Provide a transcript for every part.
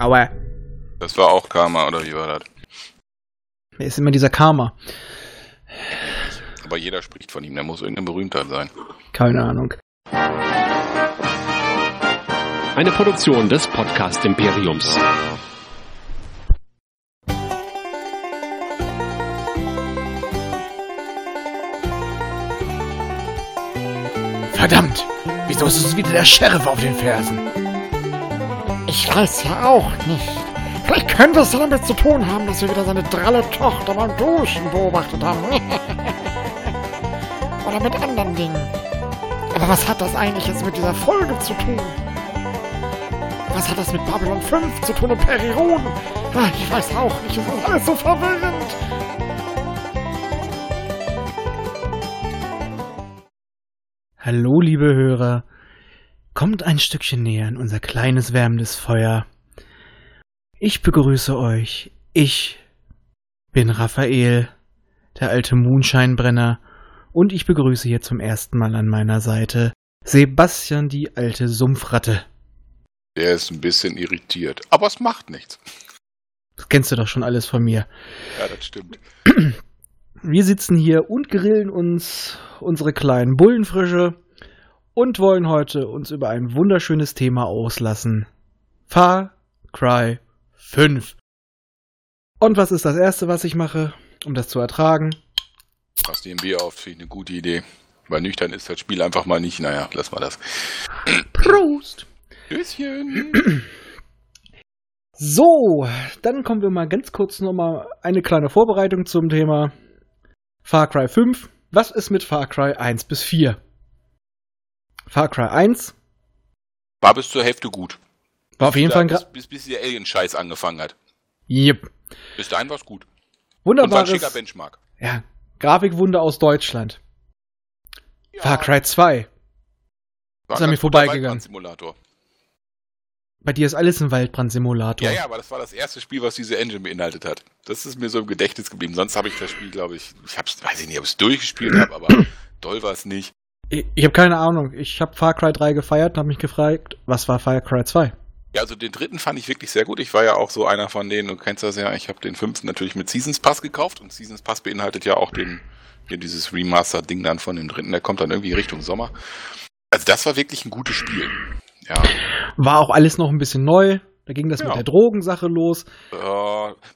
Aua. Das war auch Karma, oder wie war das? Wer ist immer dieser Karma? Aber jeder spricht von ihm, der muss irgendeine Berühmtheit sein. Keine Ahnung. Eine Produktion des Podcast Imperiums. Verdammt! Wieso ist uns wieder der Sheriff auf den Fersen? Ich weiß ja auch nicht. Vielleicht könnte es damit zu tun haben, dass wir wieder seine dralle Tochter beim Duschen beobachtet haben. Oder mit anderen Dingen. Aber was hat das eigentlich jetzt mit dieser Folge zu tun? Was hat das mit Babylon 5 zu tun und Periron? Ah, Ich weiß auch nicht, es ist alles so verwirrend. Hallo, liebe Hörer. Kommt ein Stückchen näher an unser kleines wärmendes Feuer. Ich begrüße euch. Ich bin Raphael, der alte Moonscheinbrenner, und ich begrüße hier zum ersten Mal an meiner Seite Sebastian, die alte Sumpfratte. Der ist ein bisschen irritiert, aber es macht nichts. Das kennst du doch schon alles von mir. Ja, das stimmt. Wir sitzen hier und grillen uns unsere kleinen Bullenfrische und wollen heute uns über ein wunderschönes Thema auslassen. Far Cry 5. Und was ist das erste, was ich mache, um das zu ertragen? Dir ein Bier auf, finde ich eine gute Idee. Weil nüchtern ist das Spiel einfach mal nicht. Naja, lass mal das. Prost! Tschüsschen. So, dann kommen wir mal ganz kurz nochmal eine kleine Vorbereitung zum Thema Far Cry 5. Was ist mit Far Cry 1 bis 4? Far Cry 1 War bis zur Hälfte gut. war auf jeden Fall ein bis, bis, bis der Alien-Scheiß angefangen hat. yep. Bis dahin war's gut. Und war ein schicker Benchmark. ja, Grafikwunder aus Deutschland. Ja, Far Cry 2. war ist an mir vorbeigegangen. Waldbrand-Simulator. Bei dir ist alles ein Waldbrand-Simulator. Ja, ja, aber das war das erste Spiel, was diese Engine beinhaltet hat. Das ist mir so im Gedächtnis geblieben. Sonst habe ich das Spiel, glaube ich, ich hab's, weiß ich nicht, ob ich es durchgespielt habe, aber doll war es nicht. Ich, ich habe keine Ahnung. Ich habe Far Cry 3 gefeiert und habe mich gefragt, was war Far Cry 2? Ja, also den dritten fand ich wirklich sehr gut. Ich war ja auch so einer von denen, du kennst das ja, ich habe den fünften natürlich mit Seasons Pass gekauft und Seasons Pass beinhaltet ja auch den, hier dieses Remaster-Ding dann von dem dritten, der kommt dann irgendwie Richtung Sommer. Also das war wirklich ein gutes Spiel. Ja, War auch alles noch ein bisschen neu. Da ging das Ja. mit der Drogensache los. äh,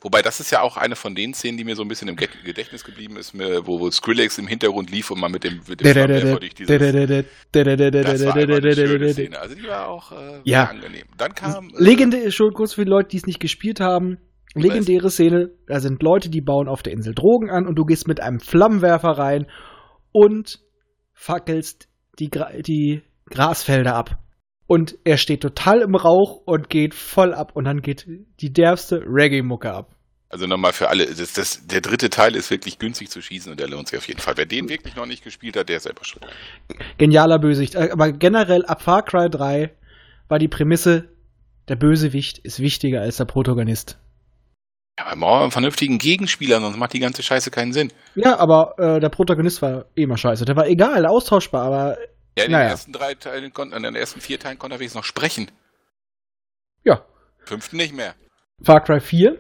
wobei das ist ja auch eine von den Szenen, die mir so ein bisschen im Ge- Gedächtnis geblieben ist, wo, wo Skrillex im Hintergrund lief und man mit dem, mit dem Flammenwerfer durch dieses Das war einfach eine schöne Szene. Also die war auch äh, Ja. angenehm. Dann kam äh, Legendär, schon kurz für die Leute, die es nicht gespielt haben. Legendäre Szene, da sind Leute, die bauen auf der Insel Drogen an und du gehst mit einem Flammenwerfer rein und fackelst die, Gra die Grasfelder ab. Und er steht total im Rauch und geht voll ab und dann geht die derbste Reggae-Mucke ab. Also nochmal für alle, das, das, der dritte Teil ist wirklich günstig zu schießen und der lohnt sich auf jeden Fall. Wer den wirklich noch nicht gespielt hat, der ist selber schuld. Genialer Bösewicht. Äh, Aber generell ab Far Cry 3 war die Prämisse, der Bösewicht ist wichtiger als der Protagonist. Ja, aber man braucht einen vernünftigen Gegenspieler, sonst macht die ganze Scheiße keinen Sinn. Ja, aber äh, der Protagonist war eh immer scheiße. Der war egal, austauschbar, aber Ja, in Naja. den ersten drei Teilen, konnte, in den ersten vier Teilen konnte er wenigstens noch sprechen. ja. Fünften nicht mehr. Far Cry 4.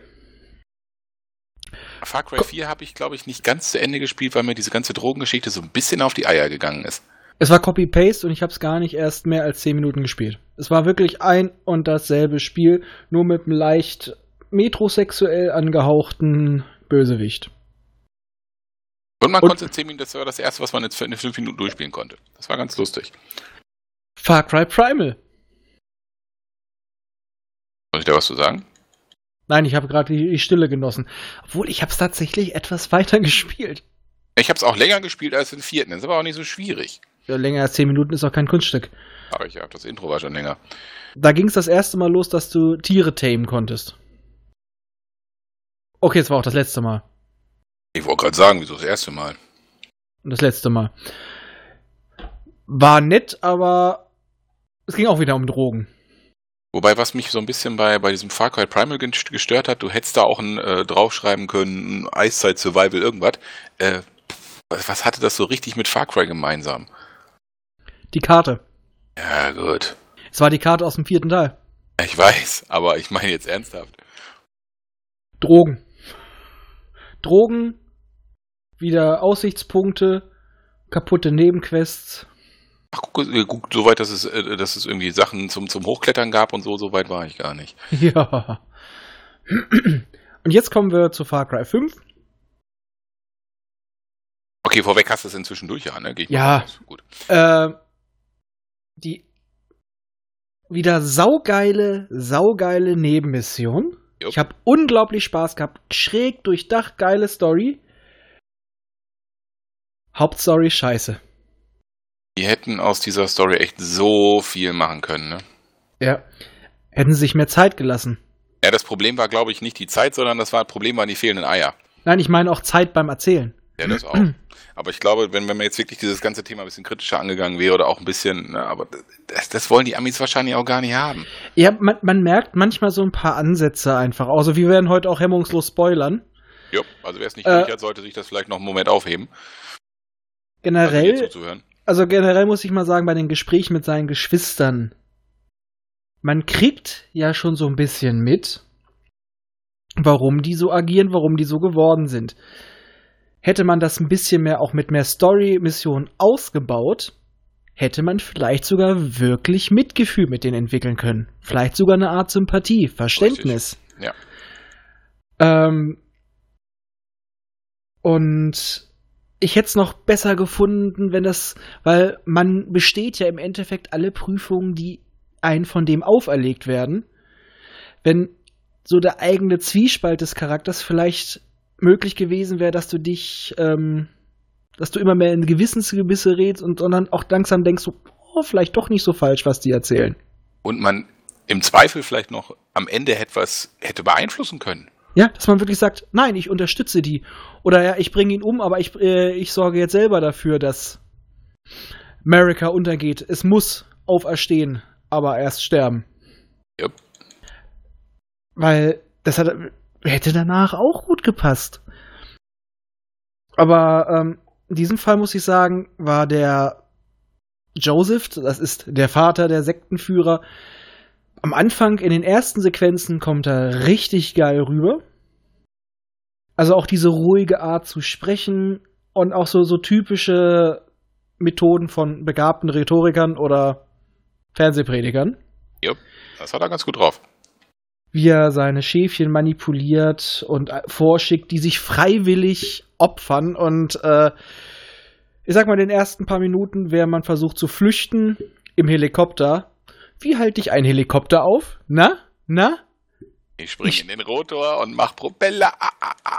Far Cry 4 habe ich, glaube ich, nicht ganz zu Ende gespielt, weil mir diese ganze Drogengeschichte so ein bisschen auf die Eier gegangen ist. Es war Copy-Paste und ich habe es gar nicht erst mehr als 10 Minuten gespielt. Es war wirklich ein und dasselbe Spiel, nur mit einem leicht metrosexuell angehauchten Bösewicht. Und man Und- konnte in 10 Minuten, das war das erste, was man jetzt für in 5 Minuten durchspielen konnte. Das war ganz lustig. Far Cry Primal. Soll ich da was zu sagen? Nein, ich habe gerade die, die Stille genossen. Obwohl, ich habe es tatsächlich etwas weiter gespielt. Ich habe es auch länger gespielt als den vierten. Das ist aber auch nicht so schwierig. Ja, länger als 10 Minuten ist auch kein Kunststück. Aber ich ja, das Intro war schon länger. Da ging es das erste Mal los, dass du Tiere tamen konntest. Okay, es war auch das letzte Mal. Ich wollte gerade sagen, wieso das erste Mal? Und das letzte Mal. War nett, aber es ging auch wieder um Drogen. Wobei, was mich so ein bisschen bei, bei diesem Far Cry Primal gest- gestört hat, du hättest da auch ein, äh, draufschreiben können, Eiszeit Survival, irgendwas. Äh, was, was hatte das so richtig mit Far Cry gemeinsam? Die Karte. Ja, gut. Es war die Karte aus dem vierten Teil. Ich weiß, aber ich meine jetzt ernsthaft. Drogen. Drogen, wieder Aussichtspunkte, kaputte Nebenquests. Ach, guck, äh, guck so weit, dass es, äh, dass es irgendwie Sachen zum, zum Hochklettern gab und so, so weit war ich gar nicht. Ja. Und jetzt kommen wir zu Far Cry 5. Okay, vorweg hast du es inzwischen durch, ja, ne? Ja. Gut. Äh, die wieder saugeile, saugeile Nebenmission. Jupp. Ich habe unglaublich Spaß gehabt. Schräg durchdacht, geile Story. Hauptstory scheiße. Die hätten aus dieser Story echt so viel machen können, ne? Ja. Hätten sie sich mehr Zeit gelassen. Ja, das Problem war, glaube ich, nicht die Zeit, sondern das war, Problem waren die fehlenden Eier. Nein, ich meine auch Zeit beim Erzählen. Ja, das auch. Aber ich glaube, wenn, wenn man jetzt wirklich dieses ganze Thema ein bisschen kritischer angegangen wäre oder auch ein bisschen, ne, aber das, das wollen die Amis wahrscheinlich auch gar nicht haben. Ja, man, man merkt manchmal so ein paar Ansätze einfach. Also wir werden heute auch hemmungslos spoilern. Jo, also wer es nicht Äh, durch hat, sollte sich das vielleicht noch einen Moment aufheben. Generell, also generell muss ich mal sagen, bei den Gesprächen mit seinen Geschwistern, man kriegt ja schon so ein bisschen mit, warum die so agieren, warum die so geworden sind. Hätte man das ein bisschen mehr auch mit mehr Story-Missionen ausgebaut, hätte man vielleicht sogar wirklich Mitgefühl mit denen entwickeln können. Vielleicht sogar eine Art Sympathie, Verständnis. Ja. Ähm, und ich hätte es noch besser gefunden, wenn das, weil man besteht ja im Endeffekt alle Prüfungen, die einen von dem auferlegt werden. Wenn so der eigene Zwiespalt des Charakters vielleicht möglich gewesen wäre, dass du dich, ähm, dass du immer mehr in Gewissensgebisse redest und dann auch langsam denkst, so, oh, vielleicht doch nicht so falsch, was die erzählen. Und man im Zweifel vielleicht noch am Ende etwas hätte beeinflussen können. Ja, dass man wirklich sagt, nein, ich unterstütze die. Oder ja, ich bringe ihn um, aber ich, äh, ich sorge jetzt selber dafür, dass America untergeht. Es muss auferstehen, aber erst sterben. Jupp. Weil das hat, hätte danach auch gut gepasst. Aber ähm, in diesem Fall muss ich sagen, war der Joseph, das ist der Vater der Sektenführer, am Anfang in den ersten Sequenzen kommt er richtig geil rüber. Also auch diese ruhige Art zu sprechen und auch so, so typische Methoden von begabten Rhetorikern oder Fernsehpredigern. Jupp, das hat er ganz gut drauf. Wie er seine Schäfchen manipuliert und äh, vorschickt, die sich freiwillig opfern. Und äh, ich sag mal, in den ersten paar Minuten, während man versucht zu flüchten im Helikopter, wie halte ich einen Helikopter auf? Na? Na? Ich springe in den Rotor und mach Propeller. Ah, ah, ah.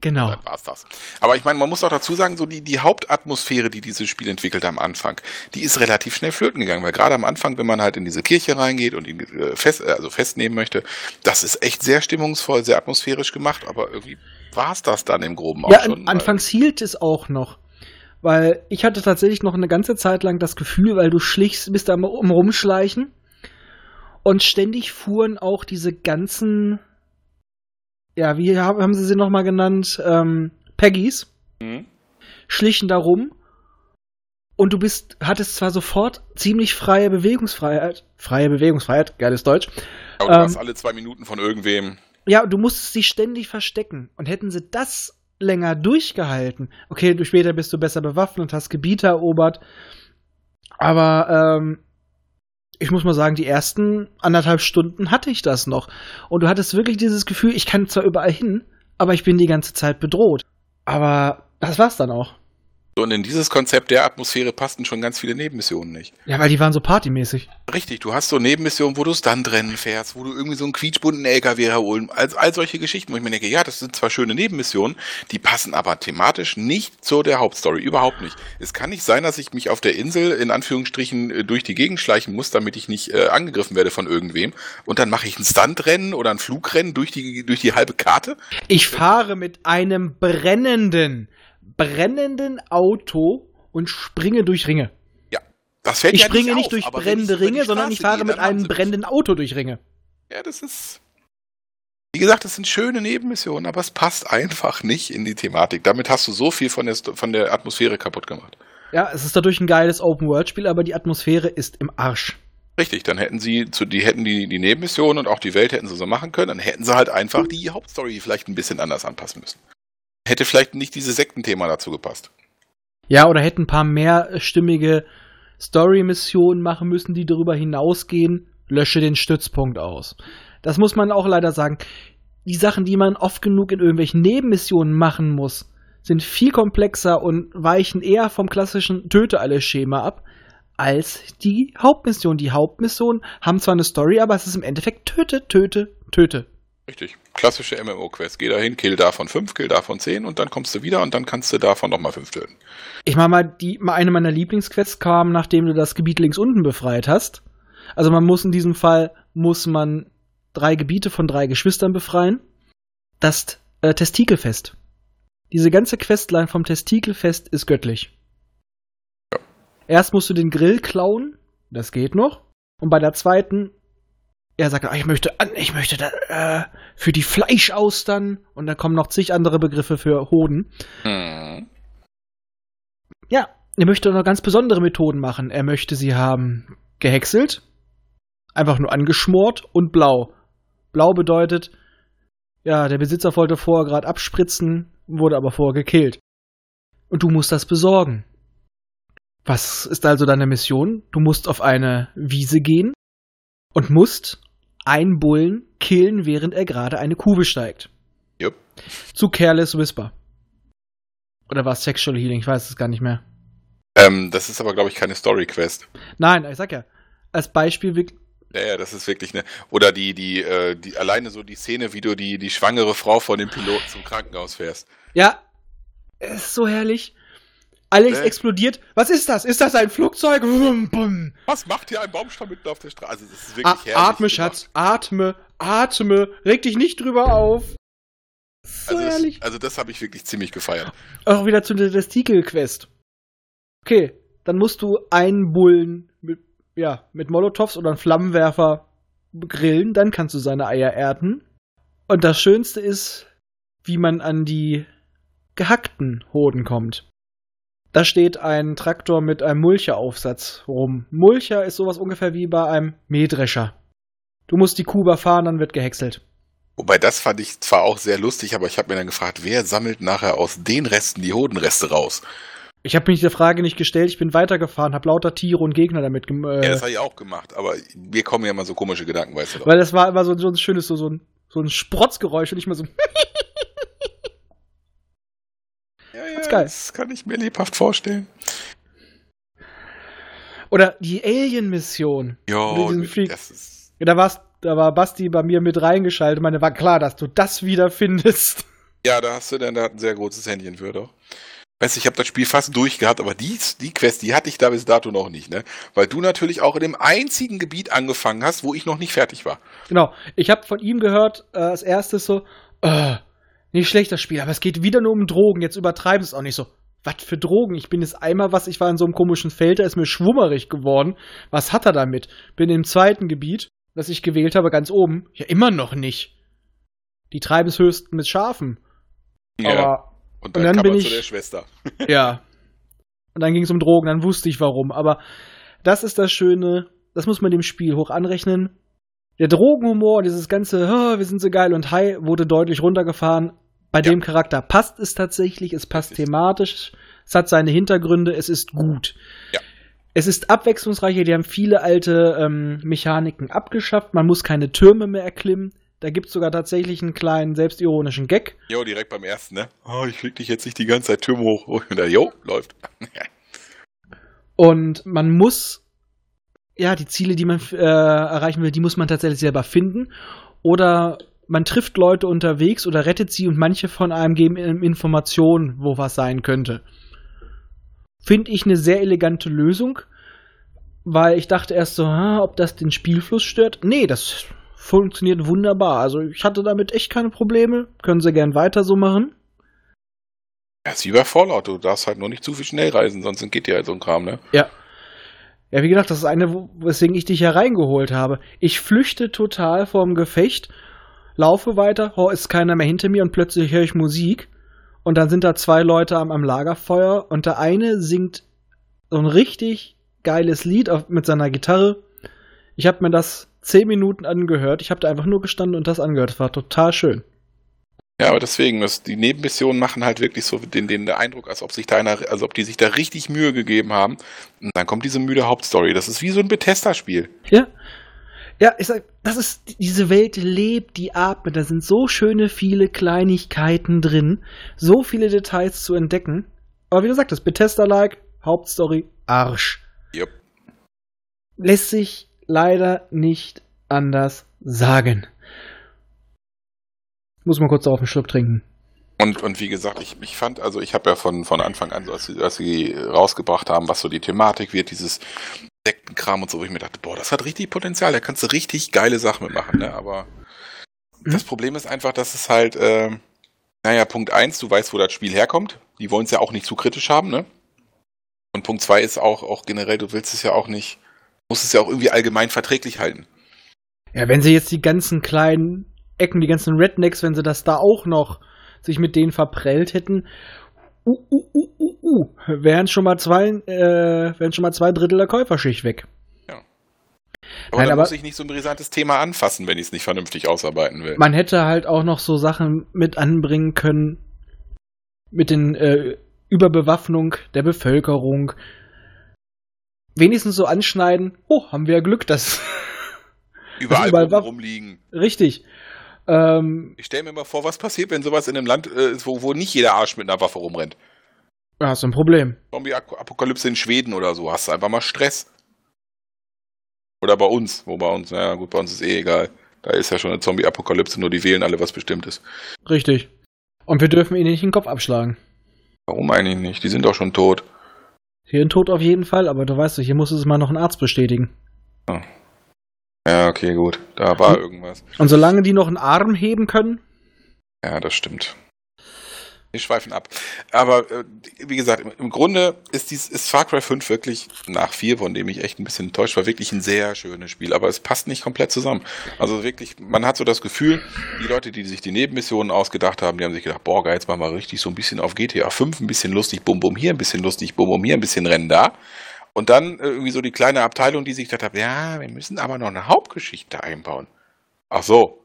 Genau. Dann war's das. Aber ich meine, man muss auch dazu sagen, so die, die Hauptatmosphäre, die dieses Spiel entwickelt am Anfang, die ist relativ schnell flöten gegangen, weil gerade am Anfang, wenn man halt in diese Kirche reingeht und ihn äh, fest, äh, also festnehmen möchte, das ist echt sehr stimmungsvoll, sehr atmosphärisch gemacht, aber irgendwie war's das dann im Groben auch Ja, schon. weil- anfangs hielt es auch noch. Weil ich hatte tatsächlich noch eine ganze Zeit lang das Gefühl, weil du schlichst, bist da am um Rumschleichen und ständig fuhren auch diese ganzen, ja, wie haben, sie sie nochmal genannt, ähm, Peggies, Mhm. schlichen da rum und du bist, hattest zwar sofort ziemlich freie Bewegungsfreiheit, freie Bewegungsfreiheit, geiles Deutsch, Aber du ähm, hast alle zwei Minuten von irgendwem. ja, du musstest sie ständig verstecken. Und hätten sie das länger durchgehalten, okay, du später bist du besser bewaffnet und hast Gebiete erobert. Aber ähm, ich muss mal sagen, die ersten anderthalb Stunden hatte ich das noch. Und du hattest wirklich dieses Gefühl, ich kann zwar überall hin, aber ich bin die ganze Zeit bedroht. Aber das war's dann auch. Und in dieses Konzept der Atmosphäre passten schon ganz viele Nebenmissionen nicht. Ja, weil die waren so partymäßig. Richtig, du hast so Nebenmissionen, wo du Stuntrennen fährst, wo du irgendwie so einen quietschbunten LKW herholen, all, all solche Geschichten, wo ich mir denke, ja, das sind zwar schöne Nebenmissionen, die passen aber thematisch nicht zu der Hauptstory, überhaupt nicht. Es kann nicht sein, dass ich mich auf der Insel in Anführungsstrichen äh, durch die Gegend schleichen muss, damit ich nicht äh, angegriffen werde von irgendwem und dann mache ich ein Stuntrennen oder ein Flugrennen durch die, durch die halbe Karte. Ich fahre mit einem brennenden, brennenden Auto und springe durch Ringe. Das fällt Ich ja springe nicht, auf, durch brennende Ringe, sondern ich fahre gehe, mit einem brennenden Auto durch Ringe. Ja, das ist. Wie gesagt, das sind schöne Nebenmissionen, aber es passt einfach nicht in die Thematik. Damit hast du so viel von der, von der Atmosphäre kaputt gemacht. Ja, es ist dadurch ein geiles Open-World-Spiel, aber die Atmosphäre ist im Arsch. Richtig, dann hätten sie zu, die hätten die, die Nebenmissionen und auch die Welt hätten sie so machen können, dann hätten sie halt einfach die Hauptstory vielleicht ein bisschen anders anpassen müssen. Hätte vielleicht nicht dieses Sektenthema dazu gepasst. Ja, oder hätten ein paar mehrstimmige Story-Missionen machen müssen, die darüber hinausgehen, lösche den Stützpunkt aus. Das muss man auch leider sagen. Die Sachen, die man oft genug in irgendwelchen Nebenmissionen machen muss, sind viel komplexer und weichen eher vom klassischen Töte-alle-Schema ab, als die Hauptmission. Die Hauptmissionen haben zwar eine Story, aber es ist im Endeffekt Töte, Töte, Töte. Richtig. Klassische MMO-Quest. Geh dahin, kill davon fünf, kill davon zehn und dann kommst du wieder und dann kannst du davon nochmal fünf töten. Ich meine mal, die, mal eine meiner Lieblingsquests kam, nachdem du das Gebiet links unten befreit hast. Also man muss in diesem Fall, muss man drei Gebiete von drei Geschwistern befreien. Das äh, Testikelfest. Diese ganze Questline vom Testikelfest ist göttlich. Ja. Erst musst du den Grill klauen, das geht noch. Und bei der zweiten, er sagt, ah, ich möchte, ich möchte da, äh, für die Fleischaustern und da kommen noch zig andere Begriffe für Hoden. Hm. Ja, er möchte noch ganz besondere Methoden machen. Er möchte sie haben gehäckselt, einfach nur angeschmort und blau. Blau bedeutet, ja, der Besitzer wollte vorher gerade abspritzen, wurde aber vorher gekillt. Und du musst das besorgen. Was ist also deine Mission? Du musst auf eine Wiese gehen und musst einen Bullen killen, während er gerade eine Kuh besteigt. Jupp. Zu Careless Whisper. Oder war es Sexual Healing? Ich weiß es gar nicht mehr. Ähm, das ist aber, glaube ich, keine Story-Quest. Nein, ich sag ja, als Beispiel wirklich. Ja, ja, das ist wirklich eine. Oder die, die, äh, die, alleine so die Szene, wie du die, die schwangere Frau von dem Piloten zum Krankenhaus fährst. Ja, es ist so herrlich. Alles Äh. explodiert. Was ist das? Ist das ein Flugzeug? Wum, bum. Was macht hier ein Baumstamm mitten auf der Straße? Also, das ist wirklich herrlich. atme, gemacht. Schatz. Atme. Atme. Reg dich nicht drüber auf. So Also, herrlich. das, also das habe ich wirklich ziemlich gefeiert. Auch wieder zu der Testikel-Quest. Okay, dann musst du einen Bullen mit, ja, mit Molotovs oder einem Flammenwerfer grillen, dann kannst du seine Eier ernten. Und das Schönste ist, wie man an die gehackten Hoden kommt. Da steht ein Traktor mit einem Mulcheraufsatz rum. Mulcher ist sowas ungefähr wie bei einem Mähdrescher. Du musst die Kuh überfahren, dann wird gehäckselt. Wobei das fand ich zwar auch sehr lustig, aber ich habe mir dann gefragt, wer sammelt nachher aus den Resten die Hodenreste raus? Ich habe mich der Frage nicht gestellt, ich bin weitergefahren, habe lauter Tiere und Gegner damit gem äh, Ja, das habe ich auch gemacht, aber mir kommen ja immer so komische Gedanken, weißt du doch. Weil das war immer so, so ein schönes, so, so ein, so ein Sprotzgeräusch und nicht mehr so. Ja, ja, Ganz geil. Das kann ich mir lebhaft vorstellen. Oder die Alien-Mission. Jo, Freak. das ist. Ja, da, war's, da war Basti bei mir mit reingeschaltet. Meine, war klar, dass du das wieder findest. Ja, da hast du dann da hat ein sehr großes Händchen für, doch. Weißt du, ich habe das Spiel fast durchgehabt, aber die, die Quest, die hatte ich da bis dato noch nicht, ne? Weil du natürlich auch in dem einzigen Gebiet angefangen hast, wo ich noch nicht fertig war. Genau. Ich habe von ihm gehört, äh, als erstes so, äh, nicht schlecht das Spiel, aber es geht wieder nur um Drogen. Jetzt übertreiben es auch nicht so. Was für Drogen? Ich bin jetzt einmal was, ich war in so einem komischen Feld, da ist mir schwummerig geworden. Was hat er damit? Bin im zweiten Gebiet, das ich gewählt habe, ganz oben. Ja, immer noch nicht. Die treiben es höchstens mit Schafen. Aber und und dann, dann kam bin ich- zu der Schwester. ja. Und dann ging es um Drogen, dann wusste ich warum. Aber das ist das Schöne, das muss man dem Spiel hoch anrechnen. Der Drogenhumor, dieses ganze, "Ah, wir sind so geil und high, wurde deutlich runtergefahren. Bei Ja. dem Charakter passt es tatsächlich, es passt thematisch, es hat seine Hintergründe, es ist gut. Ja. Es ist abwechslungsreicher, die haben viele alte ähm, Mechaniken abgeschafft, man muss keine Türme mehr erklimmen. Da gibt es sogar tatsächlich einen kleinen selbstironischen Gag. Jo, direkt beim ersten, ne? Oh, ich krieg dich jetzt nicht die ganze Zeit Türme hoch. Und dann, jo, läuft. Und man muss, ja, die Ziele, die man äh, erreichen will, die muss man tatsächlich selber finden. Oder man trifft Leute unterwegs oder rettet sie und manche von einem geben Informationen, wo was sein könnte. Finde ich eine sehr elegante Lösung, weil ich dachte erst so, ah, ob das den Spielfluss stört. Nee, das funktioniert wunderbar. Also ich hatte damit echt keine Probleme. Können sie gern weiter so machen. Ja, ist wie bei Fallout, du darfst halt nur nicht zu viel schnell reisen, sonst geht dir halt so ein Kram, ne? Ja. Ja, wie gesagt, das ist eine, weswegen ich dich hier reingeholt habe. Ich flüchte total vorm Gefecht, laufe weiter, oh, ist keiner mehr hinter mir und plötzlich höre ich Musik. Und dann sind da zwei Leute am, am Lagerfeuer und der eine singt so ein richtig geiles Lied auf, mit seiner Gitarre. Ich habe mir das zehn Minuten angehört. Ich habe da einfach nur gestanden und das angehört. Das war total schön. Ja, aber deswegen, das, die Nebenmissionen machen halt wirklich so den, den Eindruck, als ob sich da einer, als ob die sich da richtig Mühe gegeben haben. Und dann kommt diese müde Hauptstory. Das ist wie so ein Bethesda-Spiel. Ja. Ja, ich sag, das ist, diese Welt lebt, die atmet. Da sind so schöne viele Kleinigkeiten drin. So viele Details zu entdecken. Aber wie du sagtest, Bethesda-like, Hauptstory, Arsch. Yep. Lässt sich leider nicht anders sagen. Muss mal kurz auf einen Schluck trinken. Und, und wie gesagt, ich, ich fand, also ich habe ja von, von Anfang an, als sie, als sie rausgebracht haben, was so die Thematik wird, dieses Sektenkram und so, wo ich mir dachte, boah, das hat richtig Potenzial, da kannst du richtig geile Sachen mitmachen, ne? Aber mhm. das Problem ist einfach, dass es halt, äh, naja, Punkt eins, du weißt, wo das Spiel herkommt. Die wollen es ja auch nicht zu kritisch haben, ne? Und Punkt zwei ist auch, auch generell, du willst es ja auch nicht, musst es ja auch irgendwie allgemein verträglich halten. Ja, wenn sie jetzt die ganzen kleinen Ecken, die ganzen Rednecks, wenn sie das da auch noch sich mit denen verprellt hätten, uh, uh, uh, uh, uh, wären schon mal zwei, äh, wären schon mal zwei Drittel der Käuferschicht weg. Ja. Aber Nein, aber muss ich nicht so ein brisantes Thema anfassen, wenn ich es nicht vernünftig ausarbeiten will. Man hätte halt auch noch so Sachen mit anbringen können, mit den äh, Überbewaffnung der Bevölkerung. Wenigstens so anschneiden, oh, haben wir ja Glück, dass überall, überall rumliegen. Richtig. Ähm, ich stelle mir mal vor, was passiert, wenn sowas in einem Land äh, ist, wo, wo nicht jeder Arsch mit einer Waffe rumrennt. Ja, ist ein Problem. Zombie-Apokalypse in Schweden oder so, hast du einfach mal Stress. Oder bei uns, wo bei uns, naja gut, bei uns ist eh egal. Da ist ja schon eine Zombie-Apokalypse, nur die wählen alle was Bestimmtes. Richtig. Und wir dürfen ihnen nicht den Kopf abschlagen. Warum eigentlich nicht? Die sind doch schon tot. Tot auf jeden Fall, aber du weißt, hier muss es mal noch ein Arzt bestätigen. Oh. Ja, okay, gut. Da war hm. irgendwas. Und solange die noch einen Arm heben können? Ja, das stimmt. Wir schweifen ab. Aber äh, wie gesagt, im, im, Grunde ist, dies, ist Far Cry 5 wirklich nach 4, von dem ich echt ein bisschen enttäuscht war, wirklich ein sehr schönes Spiel. Aber es passt nicht komplett zusammen. Also wirklich, man hat so das Gefühl, die Leute, die sich die Nebenmissionen ausgedacht haben, die haben sich gedacht, boah, geil, jetzt machen wir richtig so ein bisschen auf GTA 5, ein bisschen lustig, bum bum hier, ein bisschen lustig, bum bum hier, ein bisschen Rennen da. Und dann äh, irgendwie so die kleine Abteilung, die sich gedacht hat, ja, wir müssen aber noch eine Hauptgeschichte einbauen. Ach so.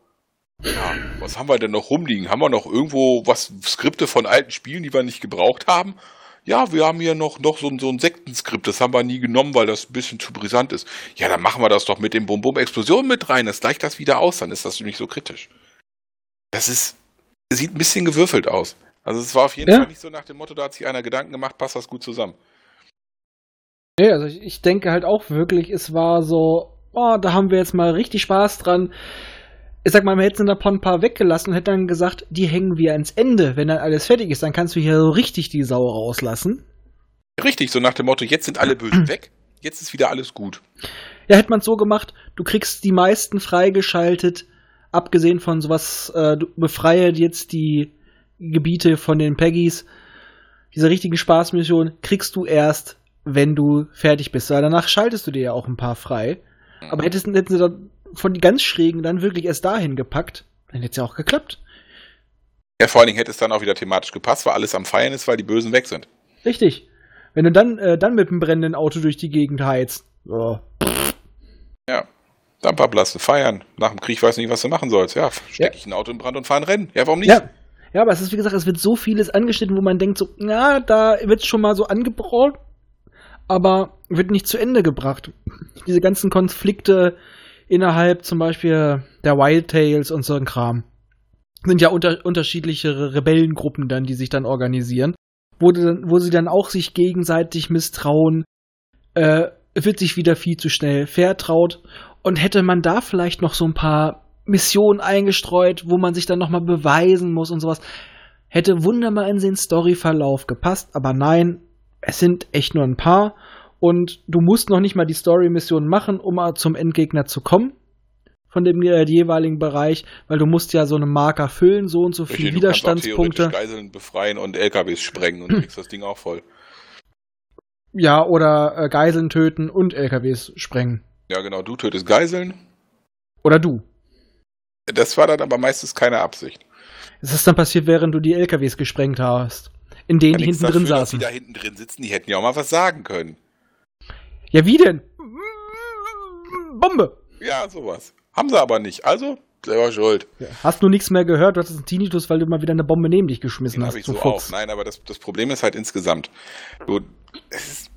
Ja, was haben wir denn noch rumliegen? Haben wir noch irgendwo was, Skripte von alten Spielen, die wir nicht gebraucht haben? Ja, wir haben hier noch, noch so, so ein Sektenskript, das haben wir nie genommen, weil das ein bisschen zu brisant ist. Ja, dann machen wir das doch mit dem Bum-Bum-Explosion mit rein, das gleicht das wieder aus, dann ist das nicht so kritisch. Das ist, sieht ein bisschen gewürfelt aus. Also es war auf jeden ja. Fall nicht so nach dem Motto, da hat sich einer Gedanken gemacht, passt das gut zusammen. Nee, also ich, ich denke halt auch wirklich, es war so, oh, da haben wir jetzt mal richtig Spaß dran. Ich sag mal, wir hätten da ein paar weggelassen und hätten dann gesagt, die hängen wir ans Ende. Wenn dann alles fertig ist, dann kannst du hier so richtig die Sau rauslassen. Richtig, so nach dem Motto, jetzt sind alle Bösen weg, jetzt ist wieder alles gut. Ja, hätte man es so gemacht, du kriegst die meisten freigeschaltet, abgesehen von sowas, äh, du befreie jetzt die Gebiete von den Peggies. Diese richtigen Spaßmission kriegst du erst, wenn du fertig bist. Weil danach schaltest du dir ja auch ein paar frei. Aber hättest, hätten sie dann von ganz Schrägen dann wirklich erst dahin gepackt, dann hätte es ja auch geklappt. Ja, vor allen Dingen hätte es dann auch wieder thematisch gepasst, weil alles am Feiern ist, weil die Bösen weg sind. Richtig. Wenn du dann, äh, dann mit einem brennenden Auto durch die Gegend heizt. Oh. Ja. Dampf ablassen, feiern. Nach dem Krieg weiß nicht, was du machen sollst. Ja, stecke ja. ich ein Auto in Brand und fahre ein Rennen. Ja, warum nicht? Ja. ja, aber es ist, wie gesagt, es wird so vieles angeschnitten, wo man denkt so, na, da wird es schon mal so angebraucht, aber wird nicht zu Ende gebracht. Diese ganzen Konflikte innerhalb zum Beispiel der Wild Tales und so ein Kram sind ja unter, unterschiedliche Rebellengruppen dann, die sich dann organisieren, wo, wo sie dann auch sich gegenseitig misstrauen, äh, wird sich wieder viel zu schnell vertraut und hätte man da vielleicht noch so ein paar Missionen eingestreut, wo man sich dann nochmal beweisen muss und sowas, hätte wunderbar in den Storyverlauf gepasst, aber nein, es sind echt nur ein paar und du musst noch nicht mal die Story-Mission machen, um zum Endgegner zu kommen von dem jeweiligen Bereich, weil du musst ja so einen Marker füllen, so und so viele du Widerstandspunkte. Kannst Geiseln befreien und LKWs sprengen und kriegst das Ding auch voll. Ja, oder äh, Geiseln töten und LKWs sprengen. Ja, genau, du tötest Geiseln. Oder du. Das war dann aber meistens keine Absicht. Es ist dann passiert, während du die LKWs gesprengt hast in denen die hinten dafür, drin saßen. Die da hinten drin sitzen, die hätten ja auch mal was sagen können. Ja, wie denn? Bombe! Ja, sowas. Haben sie aber nicht. Also, selber schuld. Hast du nichts mehr gehört? Du hattest einen Tinnitus, weil du mal wieder eine Bombe neben dich geschmissen Den hast. habe ich so Fuchs. auch. Nein, aber das, das Problem ist halt insgesamt. Du, es ist,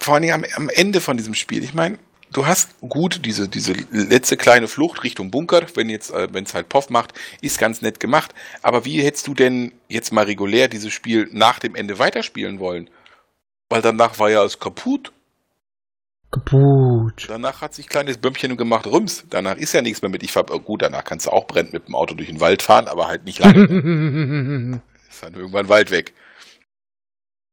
vor allen Dingen am, am Ende von diesem Spiel. Ich meine, du hast gut diese, diese letzte kleine Flucht Richtung Bunker, wenn jetzt, äh, wenn es halt Poff macht, ist ganz nett gemacht. Aber wie hättest du denn jetzt mal regulär dieses Spiel nach dem Ende weiterspielen wollen? Weil danach war ja alles kaputt. Kaputt. Danach hat sich kleines Bömmchen gemacht, Rums. Danach ist ja nichts mehr mit. Ich fahr, oh, gut, danach kannst du auch brennend mit dem Auto durch den Wald fahren, aber halt nicht lange. ist dann irgendwann Wald weg.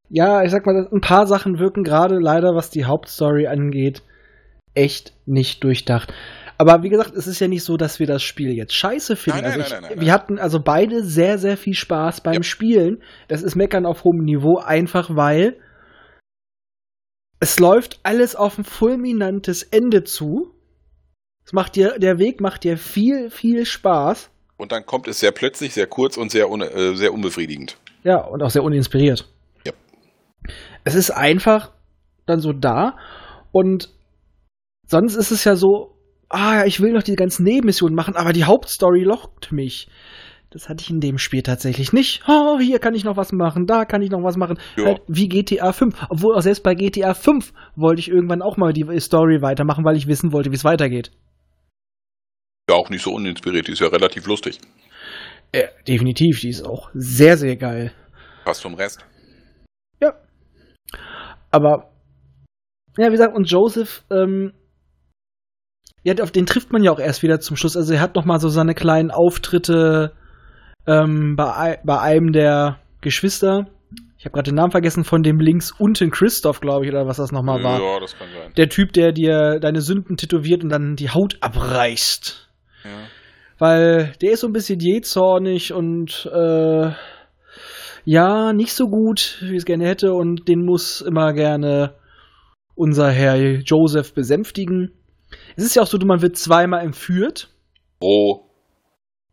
ja, ich sag mal, ein paar Sachen wirken gerade leider, was die Hauptstory angeht, echt nicht durchdacht. Aber wie gesagt, es ist ja nicht so, dass wir das Spiel jetzt scheiße finden. Nein, nein, also ich, nein, wir hatten also beide sehr, sehr viel Spaß beim Ja. Spielen. Das ist Meckern auf hohem Niveau, einfach weil es läuft alles auf ein fulminantes Ende zu. Es macht dir, der Weg macht dir viel, viel Spaß. Und dann kommt es sehr plötzlich, sehr kurz und sehr, un, äh, sehr unbefriedigend. Ja, und auch sehr uninspiriert. Ja. Es ist einfach dann so da und sonst ist es ja so, ah, ich will noch die ganzen Nebenmissionen machen, aber die Hauptstory lockt mich. Das hatte ich in dem Spiel tatsächlich nicht. Oh, hier kann ich noch was machen, da kann ich noch was machen. Halt wie GTA 5. Obwohl auch selbst bei GTA 5 wollte ich irgendwann auch mal die Story weitermachen, weil ich wissen wollte, wie es weitergeht. Ja, auch nicht so uninspiriert, die ist ja relativ lustig. Ja, definitiv, die ist auch sehr, sehr geil. Passt zum Rest. Ja. Aber, ja, wie gesagt, und Joseph, ähm, ja, auf den trifft man ja auch erst wieder zum Schluss. Also er hat noch mal so seine kleinen Auftritte ähm, bei, ei- bei einem der Geschwister. Ich habe gerade den Namen vergessen von dem links unten Christoph, glaube ich, oder was das nochmal war. Ja, das kann sein. Der Typ, der dir deine Sünden tätowiert und dann die Haut abreißt. Ja. Weil der ist so ein bisschen jähzornig und äh, ja, nicht so gut, wie ich es gerne hätte, und den muss immer gerne unser Herr Joseph besänftigen. Es ist ja auch so, man wird zweimal entführt Pro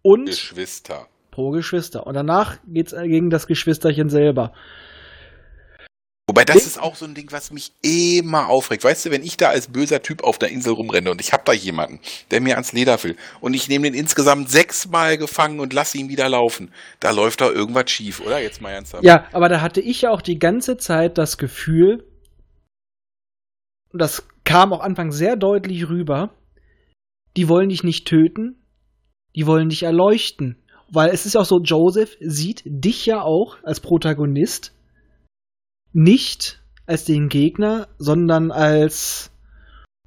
und Geschwister. pro Geschwister. Und danach geht's gegen das Geschwisterchen selber. Wobei das ist auch so ein Ding, was mich immer aufregt. Weißt du, wenn ich da als böser Typ auf der Insel rumrenne und ich hab da jemanden, der mir ans Leder will und ich nehme den insgesamt sechsmal gefangen und lasse ihn wieder laufen, da läuft da irgendwas schief, oder? Jetzt mal ernsthaft. Ja, aber da hatte ich ja auch die ganze Zeit das Gefühl, und das kam auch Anfang sehr deutlich rüber, die wollen dich nicht töten, die wollen dich erleuchten. Weil es ist ja auch so, Joseph sieht dich ja auch als Protagonist nicht als den Gegner, sondern als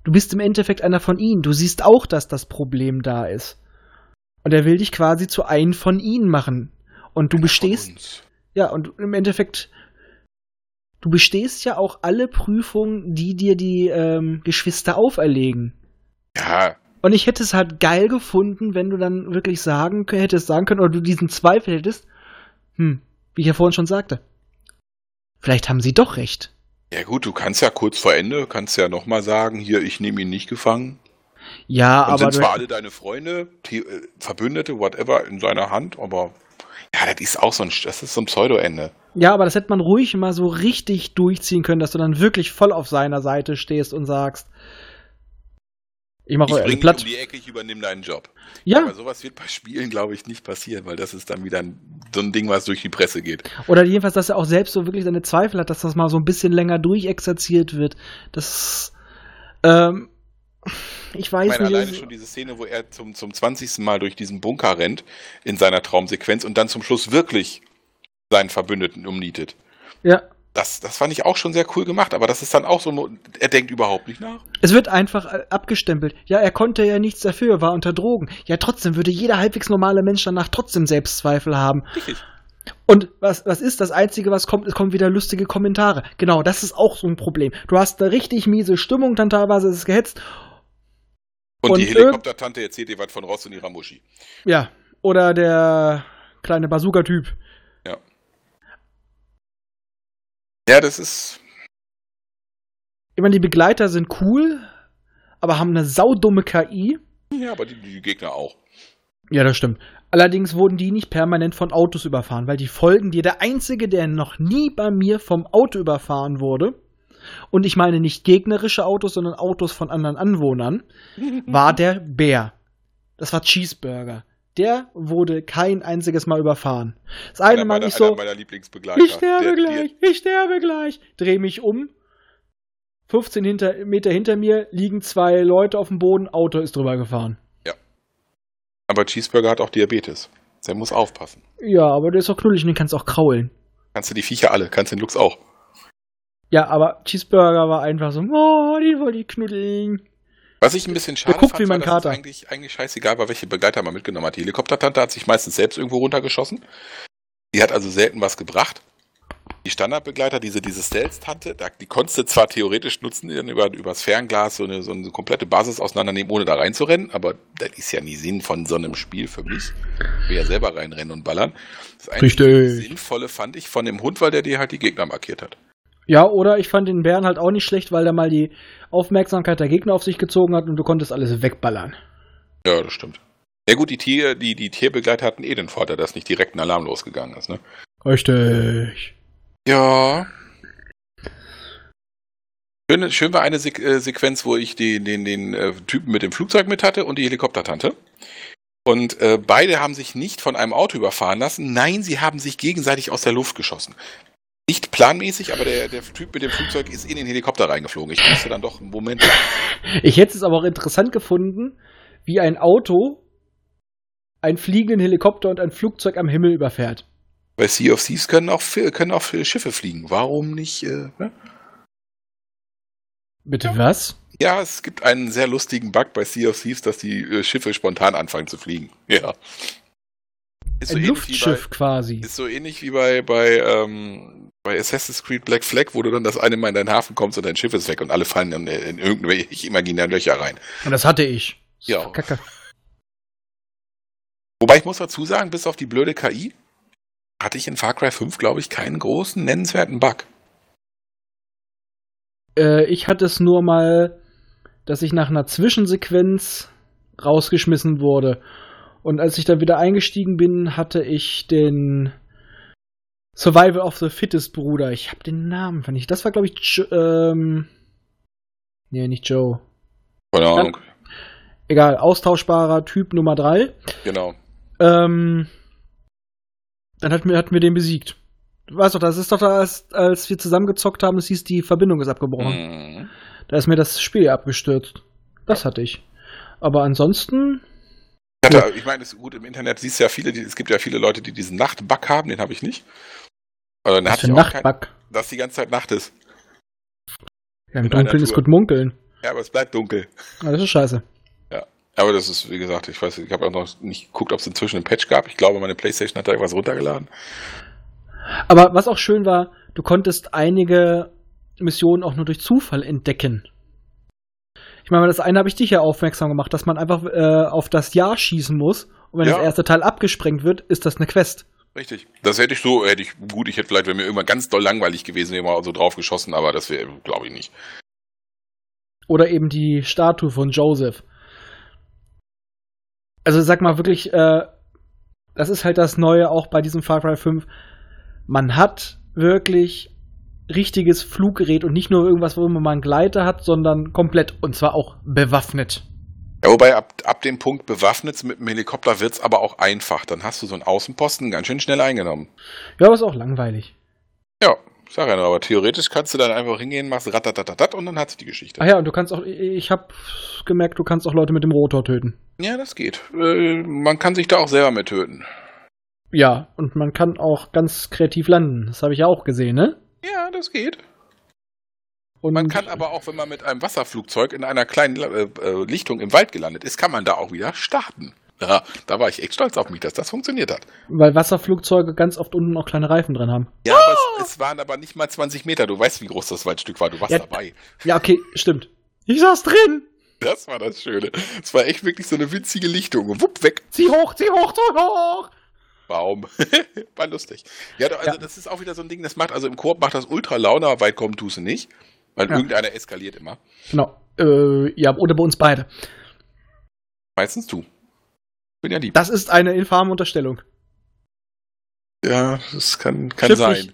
du bist im Endeffekt einer von ihnen. Du siehst auch, dass das Problem da ist. Und er will dich quasi zu einem von ihnen machen. Und du bestehst Uns. ja, und im Endeffekt, du bestehst ja auch alle Prüfungen, die dir die ähm, Geschwister auferlegen. Ja, Und ich hätte es halt geil gefunden, wenn du dann wirklich sagen hättest sagen können, oder du diesen Zweifel hättest, hm, wie ich ja vorhin schon sagte. Vielleicht haben sie doch recht. ja gut, du kannst ja kurz vor Ende, kannst ja nochmal sagen, hier, ich nehme ihn nicht gefangen. Ja, Und aber sind zwar alle deine Freunde, äh, Verbündete, whatever, in seiner Hand, aber ja, das ist auch so ein, das ist so ein Pseudo-Ende. ja, aber das hätte man ruhig mal so richtig durchziehen können, dass du dann wirklich voll auf seiner Seite stehst und sagst, ich mache euch platt. um die Ecke, ich übernehme deinen Job. ja, Aber sowas wird bei Spielen, glaube ich, nicht passieren, weil das ist dann wieder ein, so ein Ding, was durch die Presse geht. Oder jedenfalls, dass er auch selbst so wirklich seine Zweifel hat, dass das mal so ein bisschen länger durchexerziert wird. Das, ähm, ich Ich weiß meine, nicht. alleine schon diese Szene, wo er zum, zum 20. Mal durch diesen Bunker rennt, in seiner Traumsequenz und dann zum Schluss wirklich seinen Verbündeten umnietet. ja, Das, das fand ich auch schon sehr cool gemacht, aber das ist dann auch so, er denkt überhaupt nicht nach. es wird einfach äh, abgestempelt. Ja, er konnte ja nichts dafür, war unter Drogen. Ja, trotzdem würde jeder halbwegs normale Mensch danach trotzdem Selbstzweifel haben. Richtig. Und was, was ist das Einzige, was kommt? Es kommen wieder lustige Kommentare. Genau, das ist auch so ein Problem. Du hast eine richtig miese Stimmung, dann teilweise ist es gehetzt. Und, Und die Helikoptertante erzählt dir was von Ross und ihrer Muschi. Ja. Oder der kleine Bazooka-Typ. Ja, das ist. Ich meine, die Begleiter sind cool, aber haben eine saudumme KI. Ja, aber die, die Gegner auch. Ja, das stimmt. Allerdings wurden die nicht permanent von Autos überfahren, weil die folgen dir. Der einzige, der noch nie bei mir vom Auto überfahren wurde, und ich meine nicht gegnerische Autos, sondern Autos von anderen Anwohnern, war der Bär. Das war Cheeseburger. Der wurde kein einziges Mal überfahren. Das eine Einer Mal meiner, ich so, ich sterbe Der- gleich, ich sterbe gleich. Dreh mich um. 15 hinter, Meter hinter mir liegen zwei Leute auf dem Boden, Auto ist drüber gefahren. Aber Cheeseburger hat auch Diabetes. Der muss aufpassen. Ja, aber der ist auch knullig und den kannst du auch kraulen. Kannst du die Viecher alle, kannst den Lux auch. Ja, aber Cheeseburger war einfach so, oh, die wollte ich knuddeln. Was ich ein bisschen schade guckt fand, wie mein war, Kater. eigentlich, eigentlich scheißegal war, welche Begleiter man mitgenommen hat. Die Helikoptertante hat sich meistens selbst irgendwo runtergeschossen. Die hat also selten was gebracht. Die Standardbegleiter, diese, diese Stealth-Tante, die konntest du zwar theoretisch nutzen, über, übers Fernglas so eine, so eine komplette Basis auseinandernehmen, ohne da reinzurennen, aber das ist ja nie Sinn von so einem Spiel für mich. Ich will ja selber reinrennen und ballern. Das Richtig. Sinnvolle fand ich von dem Hund, weil der dir halt die Gegner markiert hat. Ja, oder ich fand den Bären halt auch nicht schlecht, weil der mal die Aufmerksamkeit der Gegner auf sich gezogen hat und du konntest alles wegballern. Ja, das stimmt. Ja gut, die Tier, die, die Tierbegleiter hatten eh den Vorteil, dass nicht direkt ein Alarm losgegangen ist, ne? Richtig. Ja. Schön, schön war eine Sequ äh, Sequenz, wo ich die, den, den äh, Typen mit dem Flugzeug mit hatte und die Helikoptertante. Und äh, beide haben sich nicht von einem Auto überfahren lassen. Nein, sie haben sich gegenseitig aus der Luft geschossen. Nicht planmäßig, aber der, der Typ mit dem Flugzeug ist in den Helikopter reingeflogen. Ich musste dann doch einen Moment. Ich hätte es aber auch interessant gefunden, wie ein Auto einen fliegenden Helikopter und ein Flugzeug am Himmel überfährt. Bei Sea of Thieves können auch, können auch Schiffe fliegen. Warum nicht? Äh, ne? Bitte was? Ja, es gibt einen sehr lustigen Bug bei Sea of Thieves, dass die äh, Schiffe spontan anfangen zu fliegen. Ja. Ist ein wie Luftschiff quasi. Bei, ist so ähnlich wie bei, bei, ähm, bei Assassin's Creed Black Flag, wo du dann das eine Mal in deinen Hafen kommst und dein Schiff ist weg und alle fallen dann in irgendwelche imaginären Löcher rein. Und das hatte ich. Ja. Kacke. Wobei ich muss dazu sagen, bis auf die blöde KI hatte ich in Far Cry 5, glaube ich, keinen großen nennenswerten Bug. Äh, ich hatte es nur mal, dass ich nach einer Zwischensequenz rausgeschmissen wurde. Und als ich dann wieder eingestiegen bin, hatte ich den Survival of the Fittest Bruder. Ich habe den Namen, fand ich. Das war, glaube ich, jo ähm. Nee, nicht Joe. Keine Ahnung. Egal, austauschbarer Typ Nummer 3. Genau. Ähm, dann hatten wir, hatten wir den besiegt. Du weißt doch, das ist doch da, als, als wir zusammengezockt haben, es hieß, die Verbindung ist abgebrochen. Mhm. Da ist mir das Spiel abgestürzt. Das hatte ich. Aber ansonsten, Ich, hatte, ich meine, es ist gut im Internet, siehst du ja viele, es gibt ja viele Leute, die diesen Nachtbug haben, den habe ich nicht. Oder dann was hatte ich ein auch Nachtbug. dass die ganze Zeit Nacht ist. Ja, Im Dunkeln ist gut munkeln. Ja, aber es bleibt dunkel. Ja, das ist scheiße. Aber das ist, wie gesagt, ich weiß, ich habe auch noch nicht geguckt, ob es inzwischen einen Patch gab. Ich glaube, meine Playstation hat da irgendwas runtergeladen. Aber was auch schön war, du konntest einige Missionen auch nur durch Zufall entdecken. Ich meine, das eine habe ich dich ja aufmerksam gemacht, dass man einfach äh, auf das Ja schießen muss. Und wenn Ja. das erste Teil abgesprengt wird, ist das eine Quest. Richtig. Das hätte ich so, hätte ich, gut, ich hätte vielleicht, wenn mir irgendwann ganz doll langweilig gewesen wäre, mal so drauf geschossen, aber das wäre, glaube ich, nicht. Oder eben die Statue von Joseph. Also sag mal wirklich, äh, das ist halt das Neue auch bei diesem Far Cry 5. Man hat wirklich richtiges Fluggerät und nicht nur irgendwas, wo man einen Gleiter hat, sondern komplett und zwar auch bewaffnet. Ja, wobei ab, ab dem Punkt bewaffnet mit dem Helikopter wird's aber auch einfach. Dann hast du so einen Außenposten ganz schön schnell eingenommen. Ja, aber ist auch langweilig. Ja, sag ja nur, aber theoretisch kannst du dann einfach hingehen, machst ratatatatat und dann hat sie die Geschichte. Ach ja, und du kannst auch, ich habe gemerkt, du kannst auch Leute mit dem Rotor töten. Ja, das geht. Äh, man kann sich da auch selber mit töten. Ja, und man kann auch ganz kreativ landen. Das habe ich ja auch gesehen, ne? Ja, das geht. Und Man kann aber auch, wenn man mit einem Wasserflugzeug in einer kleinen äh, äh, Lichtung im Wald gelandet ist, kann man da auch wieder starten. Ja, da war ich echt stolz auf mich, dass das funktioniert hat. weil Wasserflugzeuge ganz oft unten auch kleine Reifen drin haben. Ja, aber es, es waren aber nicht mal 20 Meter. Du weißt, wie groß das Waldstück war. Du warst Ja. dabei. Ja, okay, stimmt. Ich saß drin. Das war das Schöne. Es war echt wirklich so eine winzige Lichtung. Wupp, weg. Zieh hoch, zieh hoch, zieh hoch. Baum. war lustig. Ja, also Ja. das ist auch wieder so ein Ding, das macht, also im Koop macht das ultra Laune, aber weit kommen tust du nicht. Weil Ja. irgendeiner eskaliert immer. Genau. Äh, ja, oder bei uns beide. Meistens du. Bin ja lieb. Das ist eine infame Unterstellung. Ja, das kann, kann sein. nicht.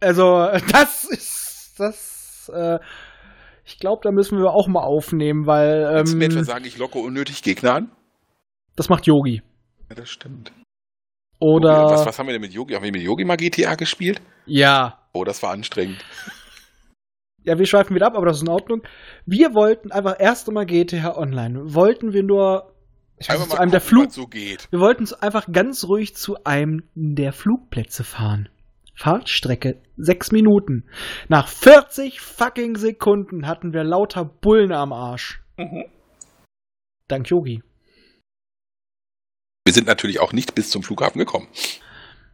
Also, das ist. Das äh, ich glaube, da müssen wir auch mal aufnehmen, weil Kannst du mir etwa ähm, sagen, ich locke unnötig Gegner an? das macht Yogi. Ja, das stimmt. Oder Was, was haben wir denn mit Yogi? Haben wir mit Yogi mal GTA gespielt? ja, Oh, das war anstrengend. ja, wir schweifen wieder ab, aber das ist in Ordnung. Wir wollten einfach erst einmal GTA Online. Wollten wir nur ich weiß zu einem der gucken, Flug, was so geht. wir wollten einfach ganz ruhig zu einem der Flugplätze fahren. Fahrtstrecke sechs Minuten. Nach 40 fucking Sekunden hatten wir lauter Bullen am Arsch. Mhm. Dank Yogi. Wir sind natürlich auch nicht bis zum Flughafen gekommen.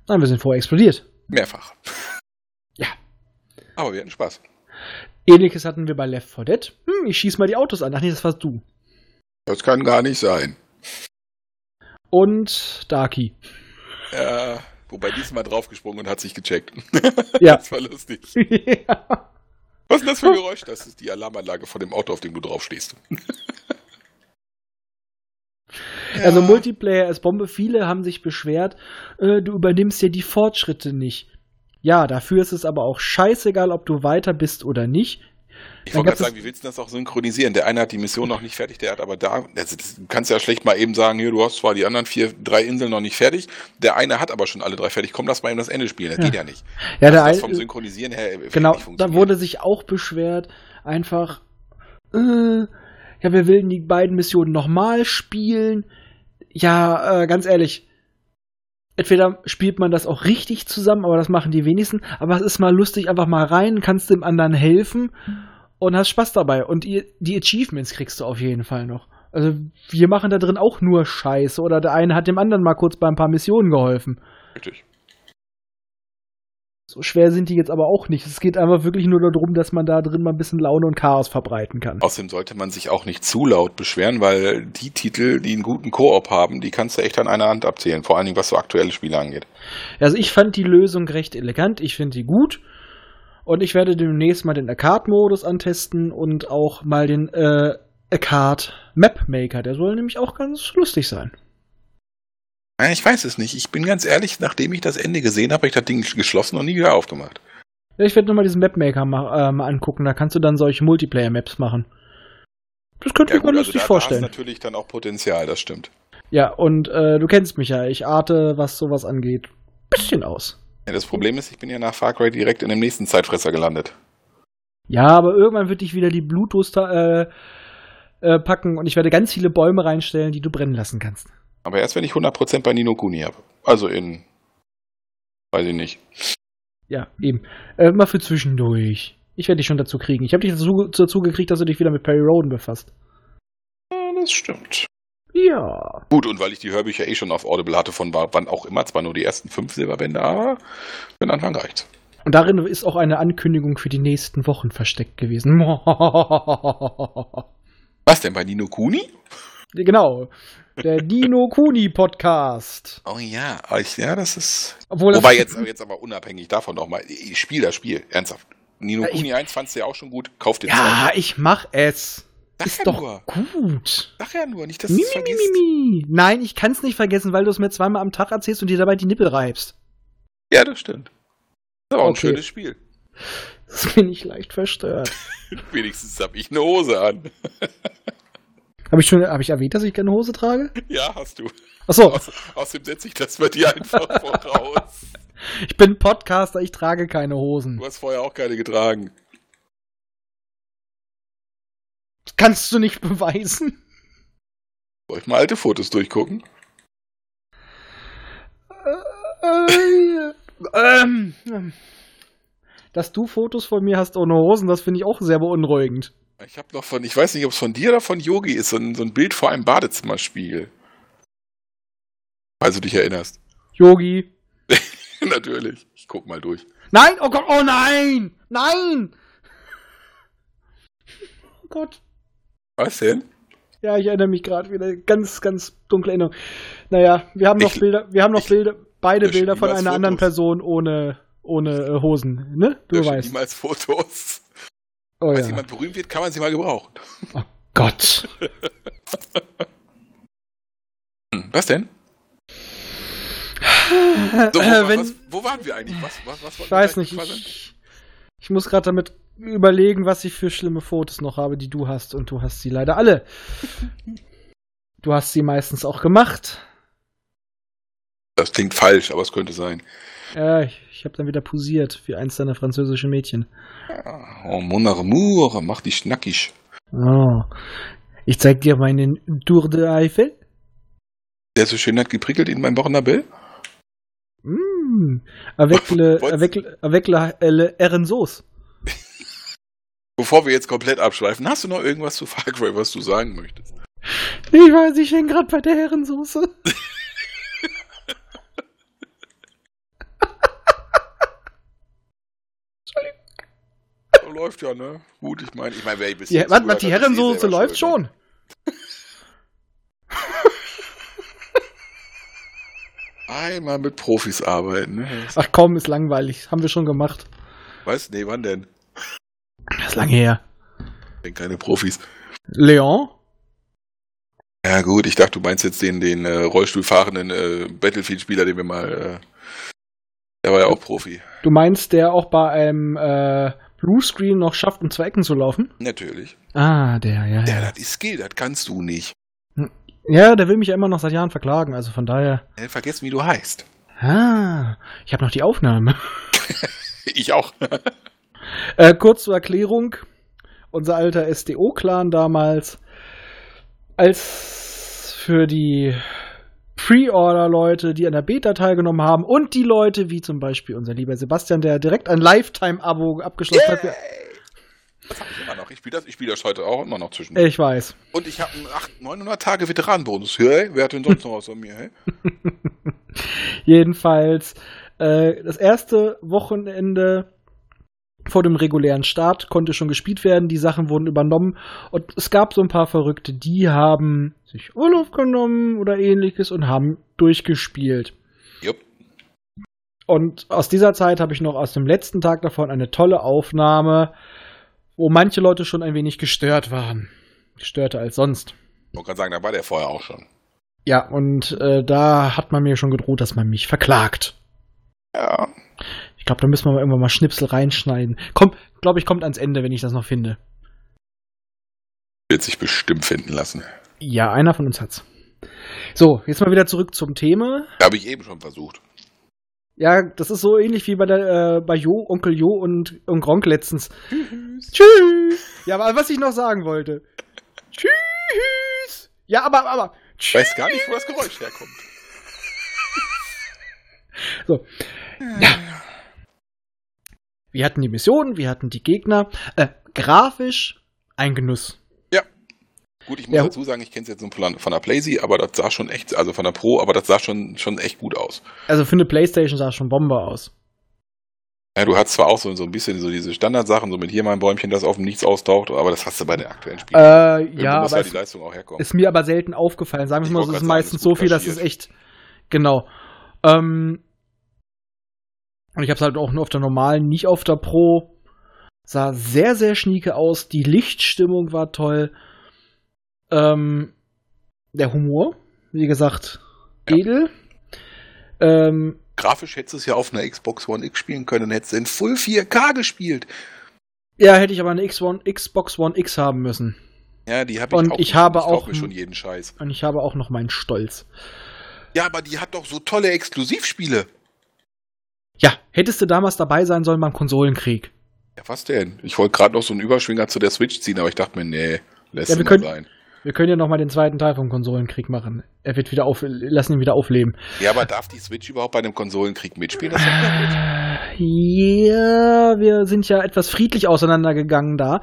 Nein, wir sind vorher explodiert. Mehrfach. Ja. Aber wir hatten Spaß. Ähnliches hatten wir bei Left 4 Dead. Hm, ich schieß mal die Autos an. Ach nee, das warst du. Das kann gar nicht sein. Und Darky. Ja, wobei diesmal draufgesprungen und hat sich gecheckt. Ja. Das war lustig. ja. Was ist das für ein Geräusch? Das ist die Alarmanlage von dem Auto, auf dem du draufstehst. Also Multiplayer ist Bombe. Viele haben sich beschwert, äh, du übernimmst ja die Fortschritte nicht. Ja, dafür ist es aber auch scheißegal, ob du weiter bist oder nicht. Ich wollte gerade sagen, wie willst du das auch synchronisieren? Der eine hat die Mission noch nicht fertig, der hat aber da, also du kannst ja schlecht mal eben sagen, hier, du hast zwar die anderen vier, drei Inseln noch nicht fertig, der eine hat aber schon alle drei fertig, komm, lass mal eben das Ende spielen, das Ja. geht ja nicht. Ja, Also der das vom Synchronisieren her wird Genau, da wurde sich auch beschwert, einfach, äh, ja, wir wollen die beiden Missionen nochmal spielen. Ja, äh, ganz ehrlich, entweder spielt man das auch richtig zusammen, aber das machen die wenigsten, aber es ist mal lustig, einfach mal rein, kannst dem anderen helfen und hast Spaß dabei. Und die Achievements kriegst du auf jeden Fall noch. Also wir machen da drin auch nur Scheiße oder der eine hat dem anderen mal kurz bei ein paar Missionen geholfen. Richtig. So schwer sind die jetzt aber auch nicht. Es geht einfach wirklich nur darum, dass man da drin mal ein bisschen Laune und Chaos verbreiten kann. Außerdem sollte man sich auch nicht zu laut beschweren, weil die Titel, die einen guten Koop haben, die kannst du echt an einer Hand abzählen, vor allen Dingen was so aktuelle Spiele angeht. Also ich fand die Lösung recht elegant. Ich finde sie gut. Und ich werde demnächst mal den Arcade-Modus antesten und auch mal den äh, Arcade Map Maker. Der soll nämlich auch ganz lustig sein. Ja, Ich weiß es nicht. Ich bin ganz ehrlich, nachdem ich das Ende gesehen habe, habe ich das Ding geschlossen und nie wieder aufgemacht. Ja, ich werde nochmal diesen Map Maker ma äh, mal angucken. Da kannst du dann solche Multiplayer-Maps machen. Das könnte ich mir lustig also da, vorstellen. Da hast natürlich dann auch Potenzial, das stimmt. Ja, und äh, du kennst mich ja. Ich arte, was sowas angeht, bisschen aus. Ja, das Problem ist, ich bin ja nach Far Cry direkt in dem nächsten Zeitfresser gelandet. Ja, aber irgendwann wird dich wieder die Bluetooth äh, äh, packen und ich werde ganz viele Bäume reinstellen, die du brennen lassen kannst. Aber erst wenn ich 100% bei Nino Kuni habe. Also in. Weiß ich nicht. Ja, eben. Äh, mal für zwischendurch. Ich werde dich schon dazu kriegen. Ich habe dich dazu, dazu gekriegt, dass du dich wieder mit Perry Roden befasst. Ja, das stimmt. Ja. Gut, und weil ich die Hörbücher eh schon auf Audible hatte, von wa- wann auch immer, zwar nur die ersten fünf Silberbände, aber für den Anfang reicht's. Und darin ist auch eine Ankündigung für die nächsten Wochen versteckt gewesen. Was denn bei Nino Kuni? genau. Der Dino Kuni Podcast. Oh ja, ah, ich, ja, das ist. Obwohl das- Wobei jetzt, jetzt aber unabhängig davon nochmal, ich spiel das Spiel, ernsthaft. Nino Ja, ich- Kuni 1 fandst du ja auch schon gut, kauf dir Ja, zwei. ich mach es. Sag Ist ja doch nur. gut. Sag ja nur, nicht, dass du es vergisst. mi, mi. Nein, ich kann's nicht vergessen, weil du es mir zweimal am Tag erzählst und dir dabei die Nippel reibst. Ja, das stimmt. Das ist aber auch ein Okay. schönes Spiel. Das bin ich leicht verstört. Wenigstens habe ich eine Hose an. Habe ich schon hab ich erwähnt, dass ich keine Hose trage? ja, hast du. Achso, Auß, außerdem setze ich das bei dir einfach voraus. ich bin Podcaster, ich trage keine Hosen. Du hast vorher auch keine getragen. Das kannst du nicht beweisen. Soll ich mal alte Fotos durchgucken? Äh, ähm, ähm. Dass du Fotos von mir hast ohne Hosen, das finde ich auch sehr beunruhigend. Ich habe noch von, ich weiß nicht, ob es von dir oder von Yogi ist, so ein, so ein Bild vor einem Badezimmerspiel. Falls du dich erinnerst. Yogi. Natürlich. Ich guck mal durch. Nein, oh Gott, oh nein! Nein! Oh Gott. Was denn? Ja, ich erinnere mich gerade wieder. Ganz, ganz dunkle Erinnerung. Naja, wir haben noch Ich- Bilder, wir haben noch Bilder, beide Bilder von einer anderen Fotos. Person ohne, ohne äh, Hosen, ne? Du weißt. niemals Fotos. Oh Falls ja. jemand berühmt wird, kann man sie mal gebrauchen. Oh Gott. Hm, was denn? So, wo, Äh, wenn, was, wo waren wir eigentlich? Was, was, was ich weiß nicht, ich, ich muss gerade damit überlegen, was ich für schlimme Fotos noch habe, die du hast. Und du hast sie leider alle. Du hast sie meistens auch gemacht. Das klingt falsch, aber es könnte sein. Ja, ich, ich habe dann wieder posiert wie eins deiner französischen Mädchen. Oh, mon amour, mach dich schnackig. Oh. Ich zeig dir meinen Tour de Eiffel. Der so schön hat geprickelt in meinem Bernabel. Mmh. Avec le, avec, avec la, le Ehrensoße. Bevor wir jetzt komplett abschweifen, hast du noch irgendwas zu Far Cry, was du sagen möchtest? Ich weiß, ich hänge gerade bei der Herrensoße. läuft ja, ne? Gut, ich meine, ich meine, wer ich bis Ja, jetzt warte mal, die eh Herrensoße selber läuft ne? schon. Einmal mit Profis arbeiten, ne? Ach komm, ist langweilig. Haben wir schon gemacht. Weißt nee, wann denn? Das ist lange her. Denn keine Profis. Leon? Ja gut, ich dachte, du meinst jetzt den, den äh, Rollstuhlfahrenden äh, Battlefield-Spieler, den wir mal. Äh, der war ja auch Profi. Du meinst, der auch bei einem äh, Bluescreen noch schafft, um zwei Ecken zu laufen? Natürlich. Ah, der, ja, Ja, ja. das ist Skill, das kannst du nicht. Ja, der will mich ja immer noch seit Jahren verklagen, also von daher. Äh, vergessen, wie du heißt. Ah, ich habe noch die Aufnahme. Ich auch. Äh, kurz zur Erklärung. Unser alter SDO-Clan damals, als für die Pre-Order-Leute, die an der Beta teilgenommen haben und die Leute, wie zum Beispiel unser lieber Sebastian, der direkt ein Lifetime-Abo abgeschlossen hat. Das hab ich immer noch. Ich spiele das, ich spiel das heute auch immer noch zwischen. Ich weiß. Und ich habe einen 800, 900 Tage Veteranenbonus. Hey, wer hat denn sonst noch was von mir? Hey? Jedenfalls äh, das erste Wochenende vor dem regulären Start konnte schon gespielt werden. Die Sachen wurden übernommen und es gab so ein paar Verrückte, die haben sich Urlaub genommen oder ähnliches und haben durchgespielt. Jupp. Und aus dieser Zeit habe ich noch aus dem letzten Tag davon eine tolle Aufnahme, wo manche Leute schon ein wenig gestört waren. Gestörter als sonst. Ich wollte gerade sagen, da war der vorher auch schon. Ja, und äh, da hat man mir schon gedroht, dass man mich verklagt. Ja. Ich glaube, da müssen wir mal irgendwann mal Schnipsel reinschneiden. Komm, glaube ich, kommt ans Ende, wenn ich das noch finde. Wird sich bestimmt finden lassen. Ja, einer von uns hat's. So, jetzt mal wieder zurück zum Thema. Habe ich eben schon versucht. Ja, das ist so ähnlich wie bei der äh, bei Jo, Onkel Jo und, und Gronk letztens. Tschüss. Ja, aber was ich noch sagen wollte. Tschüss. Ja, aber aber Ich weiß gar nicht, wo das Geräusch herkommt. So. Ja. Wir hatten die Mission, wir hatten die Gegner. Äh, grafisch ein Genuss. Gut, ich muss Ja. dazu sagen, ich kenne es jetzt nur von, von der Playsee, aber das sah schon echt, also von der Pro, aber das sah schon, schon echt gut aus. Also für eine Playstation sah es schon Bombe aus. Ja, du hast zwar auch so, so ein bisschen so diese Standardsachen, so mit hier mal ein Bäumchen, das auf dem Nichts austaucht, aber das hast du bei den aktuellen Spielen. Äh, Irgendwo ja, muss aber ja es die Leistung auch herkommen. ist mir aber selten aufgefallen. Sagen wir mal, es ist meistens so viel, dass es echt. Genau. Ähm, und ich habe es halt auch nur auf der normalen, nicht auf der Pro. Sah sehr, sehr schnieke aus. Die Lichtstimmung war toll. Ähm, der Humor, wie gesagt, Ja. edel. Ähm, Grafisch hättest du es ja auf einer Xbox One X spielen können, hättest du in Full 4K gespielt. ja, hätte ich aber eine X1, Xbox One X haben müssen. Ja, die habe ich Und auch. ich habe ich auch schon jeden Scheiß. Und ich habe auch noch meinen Stolz. Ja, aber die hat doch so tolle Exklusivspiele. Ja, hättest du damals dabei sein sollen beim Konsolenkrieg. Ja, was denn? Ich wollte gerade noch so einen Überschwinger zu der Switch ziehen, aber ich dachte mir, nee, lässt Ja, wir können- sein. Wir können ja noch mal den zweiten Teil vom Konsolenkrieg machen. Er wird wieder auf, lassen ihn wieder aufleben. Ja, aber darf die Switch überhaupt bei dem Konsolenkrieg mitspielen? Das blöd. Ja, wir sind ja etwas friedlich auseinandergegangen da,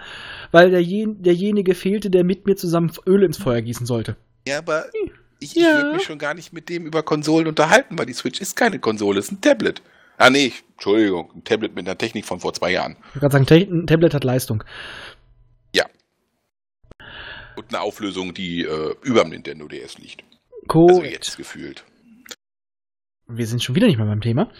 weil derjen, derjenige fehlte, der mit mir zusammen Öl ins Feuer gießen sollte. Ja, aber ich, ich Ja. würde mich schon gar nicht mit dem über Konsolen unterhalten, weil die Switch ist keine Konsole, ist ein Tablet. Ah, nee, Entschuldigung, ein Tablet mit einer Technik von vor zwei Jahren. Ich wollte gerade sagen, ein Tablet hat Leistung. Und eine Auflösung, die äh, über dem Nintendo DS liegt. Korrekt. Also jetzt gefühlt. Wir sind schon wieder nicht mehr beim Thema.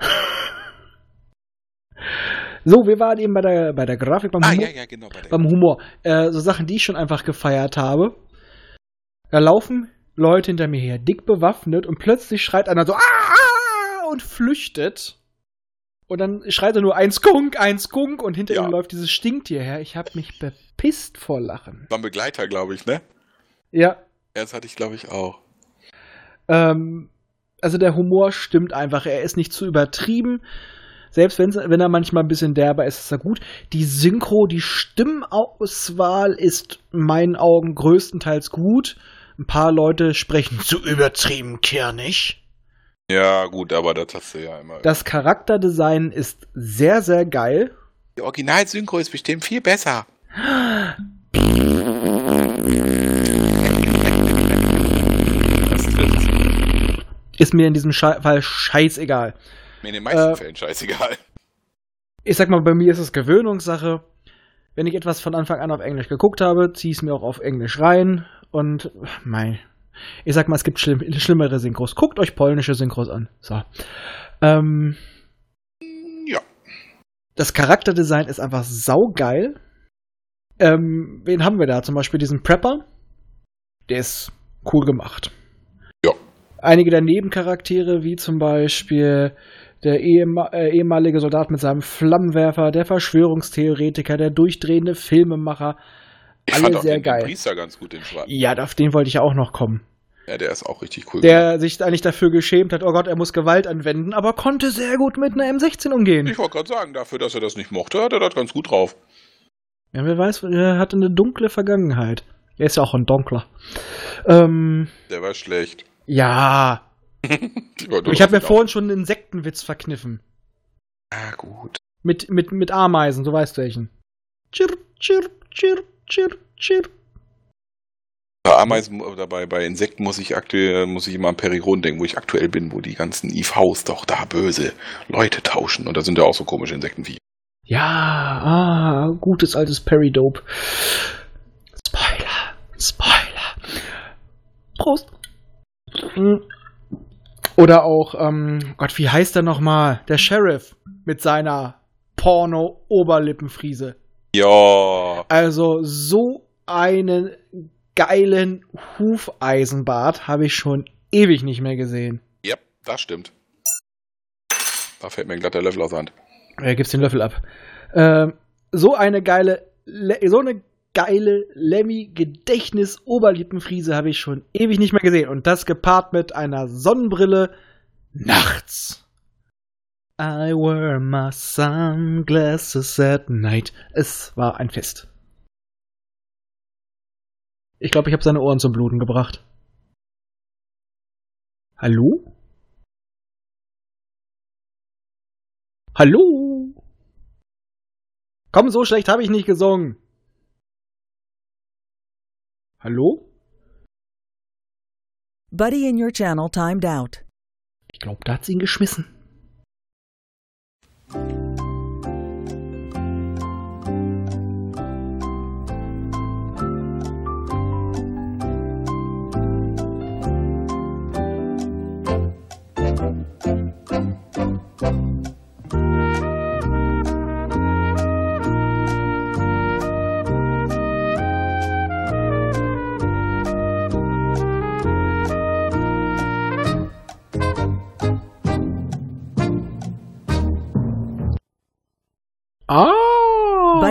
so, wir waren eben bei der, bei der Grafik, beim, Ah, Humor, ja, ja, genau. Bei der beim Humor. Äh, so Sachen, die ich schon einfach gefeiert habe. Da laufen Leute hinter mir her, dick bewaffnet, und plötzlich schreit einer so ah, ah, und flüchtet. Und dann schreit er nur eins Kunk, eins Kunk und hinter Ja. ihm läuft dieses Stinktier her. Ich habe mich bepisst vor Lachen. War ein Begleiter, glaube ich, ne? Ja, Ja, das hatte ich, glaube ich, auch. ähm, also der Humor stimmt einfach. Er ist nicht zu übertrieben. Selbst wenn er manchmal ein bisschen derber ist, ist er gut. Die Synchro, die Stimmauswahl ist in meinen Augen größtenteils gut. Ein paar Leute sprechen zu übertrieben kernig. Ja, gut, aber das hast du ja immer. Das Charakterdesign ist sehr, sehr geil. Die Original-Synchro ist bestimmt viel besser. Ist mir in diesem Schei Fall scheißegal. Mir in den meisten Äh, Fällen scheißegal. Ich sag mal, bei mir ist es Gewöhnungssache. Wenn ich etwas von Anfang an auf Englisch geguckt habe, ziehe ich es mir auch auf Englisch rein. Und mein, ich sag mal, es gibt schlimm, schlimmere Synchros. Guckt euch polnische Synchros an. So. Ähm, Ja. das Charakterdesign ist einfach saugeil. Ähm, wen haben wir da? Zum Beispiel diesen Prepper. Der ist cool gemacht. Ja. Einige der Nebencharaktere, wie zum Beispiel der äh, ehemalige Soldat mit seinem Flammenwerfer, der Verschwörungstheoretiker, der durchdrehende Filmemacher. Ich Alle fand auch sehr den, geil. den Priester ganz gut, den Schwarzen. Ja, auf den wollte ich ja auch noch kommen. Ja, der ist auch richtig cool. Der sich eigentlich dafür geschämt hat, oh Gott, er muss Gewalt anwenden, aber konnte sehr gut mit einer M16 umgehen. Ich wollte gerade sagen, dafür, dass er das nicht mochte, hat er das ganz gut drauf. Ja, wer weiß, er hatte eine dunkle Vergangenheit. Er ist ja auch ein Dunkler. Ähm, Der war schlecht. ja. Du Ich habe mir vorhin schon einen Insektenwitz verkniffen. Ah, gut. Mit, mit, mit Ameisen, du weißt welchen. Chirp, chirp, chirp, chirp, chirp. Bei Ameisen oder bei, bei Insekten muss ich aktuell, muss ich immer an Periron denken, wo ich aktuell bin, wo die ganzen IVs doch da böse Leute tauschen. Und da sind ja auch so komische Insektenviecher. Ja, ah, gutes altes Peridope. Spoiler, Spoiler. Prost. Oder auch, ähm, Gott, wie heißt der nochmal? Der Sheriff mit seiner Porno-Oberlippenfriese. Ja. Also so einen geilen Hufeisenbart habe ich schon ewig nicht mehr gesehen. Ja, das stimmt. Da fällt mir glatt der Löffel aus der Hand. Er gibt's den Löffel ab. Ähm, so eine geile, Le so eine geile Lemmy-Gedächtnis-Oberlippenfriese habe ich schon ewig nicht mehr gesehen. Und das gepaart mit einer Sonnenbrille nachts. I wear my sunglasses at night. Es war ein Fest. Ich glaube, ich habe seine Ohren zum Bluten gebracht. Hallo? Hallo? Komm, so schlecht habe ich nicht gesungen. Hallo? Buddy in your channel timed out. Ich glaube, da hat sie ihn geschmissen.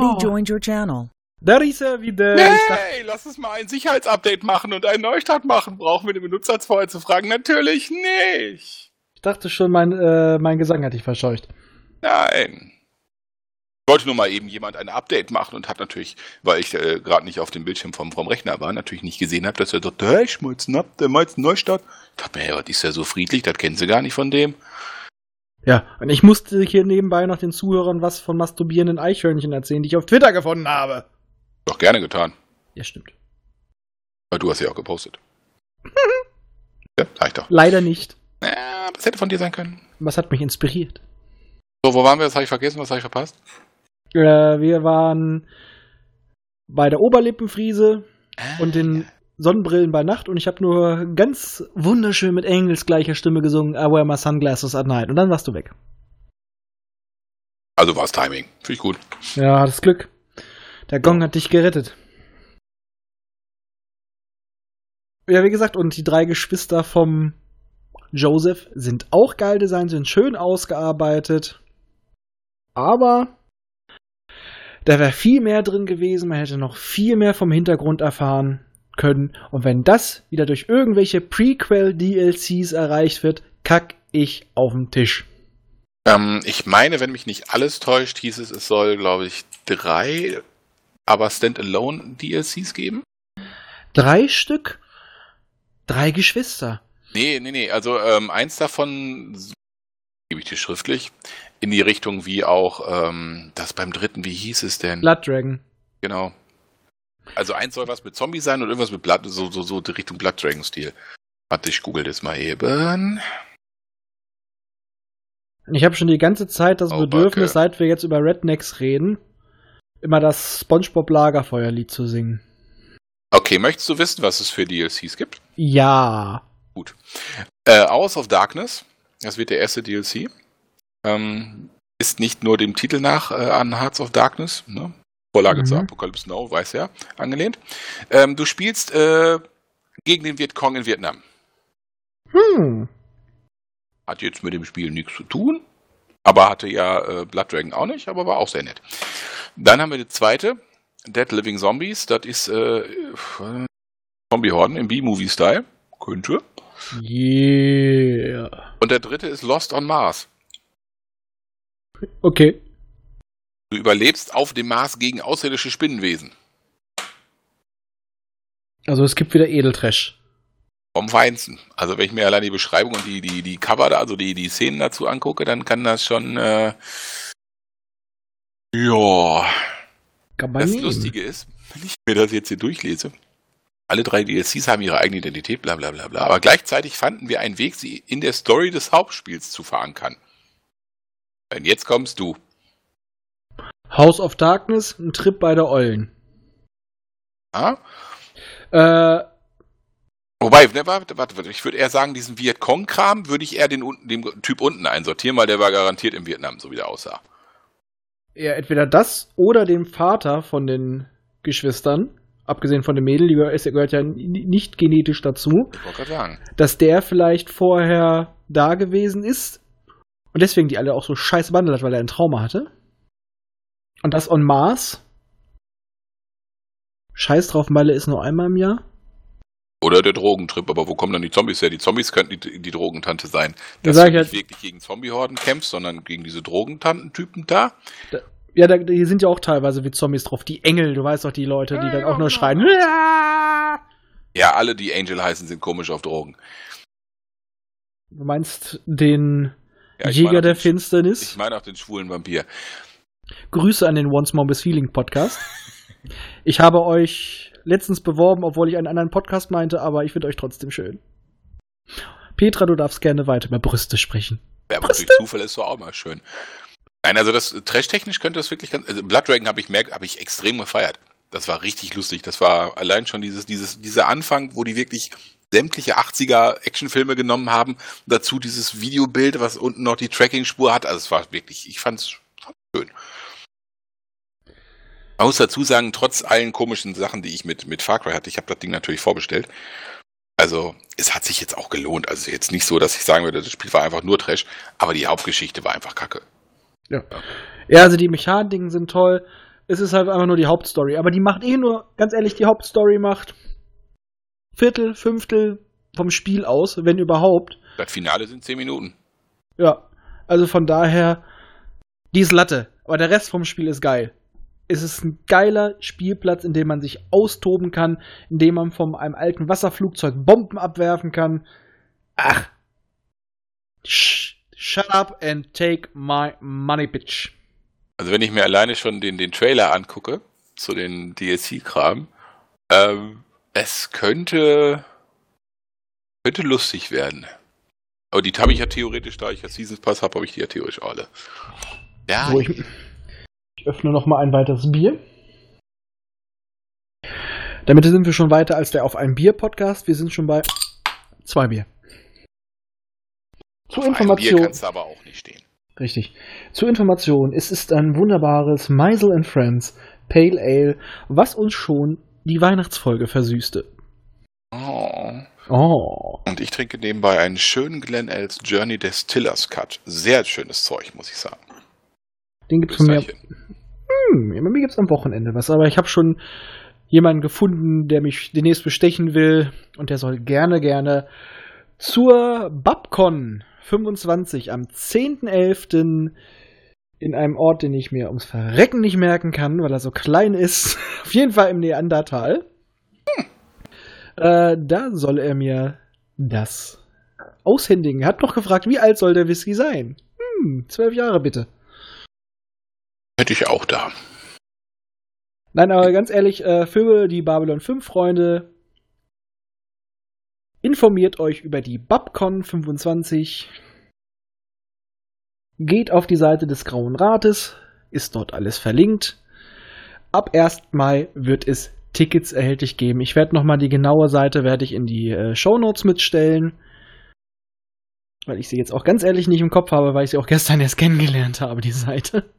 Buddy joined your channel. Da ist er wieder. Hey, lass uns mal ein Sicherheitsupdate machen und einen Neustart machen. Brauchen wir den Benutzer vorher zu fragen? Natürlich nicht. ich dachte schon, mein, äh, mein Gesang hat dich verscheucht. Nein. Ich wollte nur mal eben jemand ein Update machen und hat natürlich, weil ich äh, gerade nicht auf dem Bildschirm vom, vom Rechner war, natürlich nicht gesehen habe, dass er sagt, hey, einen Up- der meint einen Neustart. Ich dachte mir, ja, die ist ja so friedlich, das kennen sie gar nicht von dem. Ja, und ich musste hier nebenbei noch den Zuhörern was von masturbierenden Eichhörnchen erzählen, die ich auf Twitter gefunden habe. Doch gerne getan. Ja, stimmt. Weil du hast ja auch gepostet. ja, sag ich doch. Leider nicht. Ja, das hätte von dir sein können. Was hat mich inspiriert? So, wo waren wir? Was habe ich vergessen? Was habe ich verpasst? Äh, wir waren bei der Oberlippenfriese und den Sonnenbrillen bei Nacht und ich habe nur ganz wunderschön mit engelsgleicher Stimme gesungen, I wear my sunglasses at night. Und dann warst du weg. Also war es Timing. Finde ich gut. Ja, hattest Glück. Der Gong hat dich gerettet. Ja, wie gesagt, und die drei Geschwister vom Joseph sind auch geil designt, sind schön ausgearbeitet. Aber da wäre viel mehr drin gewesen, man hätte noch viel mehr vom Hintergrund erfahren können. Und wenn das wieder durch irgendwelche Prequel-DLCs erreicht wird, kack ich auf den Tisch. Ähm, ich meine, wenn mich nicht alles täuscht, hieß es, es soll, glaube ich, drei, aber Standalone DLCs geben. Drei Stück? Drei Geschwister. Nee, nee, nee. Also ähm, eins davon gebe ich dir schriftlich in die Richtung wie auch ähm, das beim dritten, wie hieß es denn? Blood Dragon. Genau. Also eins soll was mit Zombie sein und irgendwas mit Blood, so, so, so die Richtung Blood Dragon Stil. Warte, ich google das mal eben. Ich habe schon die ganze Zeit das Oh, Bedürfnis, Backe. seit wir jetzt über Rednecks reden, immer das SpongeBob Lagerfeuerlied zu singen. Okay, möchtest du wissen, was es für DLCs gibt? Ja. Äh, Hours of Darkness, das wird der erste DLC. Ähm, ist nicht nur dem Titel nach äh, an Hearts of Darkness, ne? Vorlage Mhm. zu Apocalypse Now, weiß ja, angelehnt. Ähm, du spielst äh, gegen den Vietcong in Vietnam. Hm. Hat jetzt mit dem Spiel nichts zu tun, aber hatte ja äh, Blood Dragon auch nicht, aber war auch sehr nett. Dann haben wir die zweite, Dead Living Zombies, das ist äh, Zombie-Horden im B-Movie-Style. Könnte. Yeah. Und der dritte ist Lost on Mars. Okay. Du überlebst auf dem Mars gegen außerirdische Spinnenwesen. Also es gibt wieder Edeltrash. Vom Feinsten. Also wenn ich mir allein die Beschreibung und die, die, die Cover da, also die, die Szenen dazu angucke, dann kann das schon äh, ja. Kann man Das nehmen. Lustige ist, wenn ich mir das jetzt hier durchlese, alle drei DLCs haben ihre eigene Identität, bla bla bla bla. Aber gleichzeitig fanden wir einen Weg, sie in der Story des Hauptspiels zu verankern. Und jetzt kommst du. House of Darkness, ein Trip bei der Eulen. Ja? Äh, Wobei, ne, warte, warte, ich würde eher sagen, diesen Vietcong-Kram würde ich eher den, dem Typ unten einsortieren, weil der war garantiert in Vietnam, so wie der aussah. ja, entweder das oder dem Vater von den Geschwistern, abgesehen von dem Mädel, die gehört, ja nicht genetisch dazu, Ich wollte gerade sagen. dass der vielleicht vorher da gewesen ist und deswegen die alle auch so scheiße behandelt hat, weil er ein Trauma hatte. Und das on Mars. Scheiß drauf, Malle ist nur einmal im Jahr. Oder der Drogentrip, aber wo kommen dann die Zombies her? Die Zombies könnten die, die Drogentante sein. Da Dass sag du ich nicht ja- wirklich gegen Zombie-Horden kämpfst, sondern gegen diese Drogentantentypen da. Ja, da, die sind ja auch teilweise wie Zombies drauf. Die Engel, du weißt doch, die Leute, die dann auch nur schreien. Ja, alle, die Angel heißen, sind komisch auf Drogen. Du meinst den Ja, Jäger der Finsternis? Ich meine auch den schwulen Vampir. Grüße an den Once More Miss Feeling Podcast. Ich habe euch letztens beworben, obwohl ich einen anderen Podcast meinte, aber ich finde euch trotzdem schön. Petra, du darfst gerne weiter über Brüste sprechen. Ja, aber durch Zufall ist so auch mal schön. Nein, also das trash-technisch könnte das wirklich ganz. Also Blood Dragon habe ich merkt, habe ich extrem gefeiert. Das war richtig lustig. Das war allein schon dieses, dieses, dieser Anfang, wo die wirklich sämtliche 80er Actionfilme genommen haben. Dazu dieses Videobild, was unten noch die Tracking-Spur hat. Also es war wirklich, ich fand's schön. Man muss dazu sagen, trotz allen komischen Sachen, die ich mit, mit Far Cry hatte, ich habe das Ding natürlich vorbestellt. Also, es hat sich jetzt auch gelohnt. Also jetzt nicht so, dass ich sagen würde, das Spiel war einfach nur Trash, aber die Hauptgeschichte war einfach kacke. Ja, also die Mechaniken sind toll. Es ist halt einfach nur die Hauptstory. Aber die macht eh nur, ganz ehrlich, die Hauptstory macht Viertel, Fünftel vom Spiel aus, wenn überhaupt. Das Finale sind 10 Minuten. Ja, also von daher, die ist Latte. Aber der Rest vom Spiel ist geil. Es ist ein geiler Spielplatz, in dem man sich austoben kann, in dem man von einem alten Wasserflugzeug Bomben abwerfen kann. Ach. Sh shut up and take my money, bitch. Also wenn ich mir alleine schon den, den Trailer angucke, zu den DLC-Kram, ähm, es könnte, könnte lustig werden. Aber die habe ich ja theoretisch, da ich ja Seasons Pass habe, habe ich die ja theoretisch alle. Ja, So, ich, ich öffne noch mal ein weiteres Bier. Damit sind wir schon weiter als der auf ein Bier Podcast. Wir sind schon bei zwei Bier. Zur auf einem Bier Information. kannst du aber auch nicht stehen. Richtig. Zur Information, es ist ein wunderbares Meisel and Friends Pale Ale, was uns schon die Weihnachtsfolge versüßte. Oh. Oh. Und ich trinke nebenbei einen schönen Glen Else Journey Distillers Cut. Sehr schönes Zeug, muss ich sagen. Den gibt's von mir. Hm, bei mir gibt's am Wochenende was, aber ich habe schon jemanden gefunden, der mich demnächst bestechen will und der soll gerne, gerne zur Babcon 25 am 10.11. in einem Ort, den ich mir ums Verrecken nicht merken kann, weil er so klein ist, auf jeden Fall im Neandertal. Äh, da soll er mir das aushändigen. Er hat noch gefragt, wie alt soll der Whisky sein? Hm, zwölf Jahre bitte. Hätte ich auch da. Nein, aber ganz ehrlich, äh, für die Babylon 5 Freunde, informiert euch über die Babcon 25. Geht auf die Seite des Grauen Rates, ist dort alles verlinkt. Ab 1. Mai wird es Tickets erhältlich geben. Ich werde nochmal die genaue Seite werde ich in die äh, Show Notes mitstellen. Weil ich sie jetzt auch ganz ehrlich nicht im Kopf habe, weil ich sie auch gestern erst kennengelernt habe, die Seite.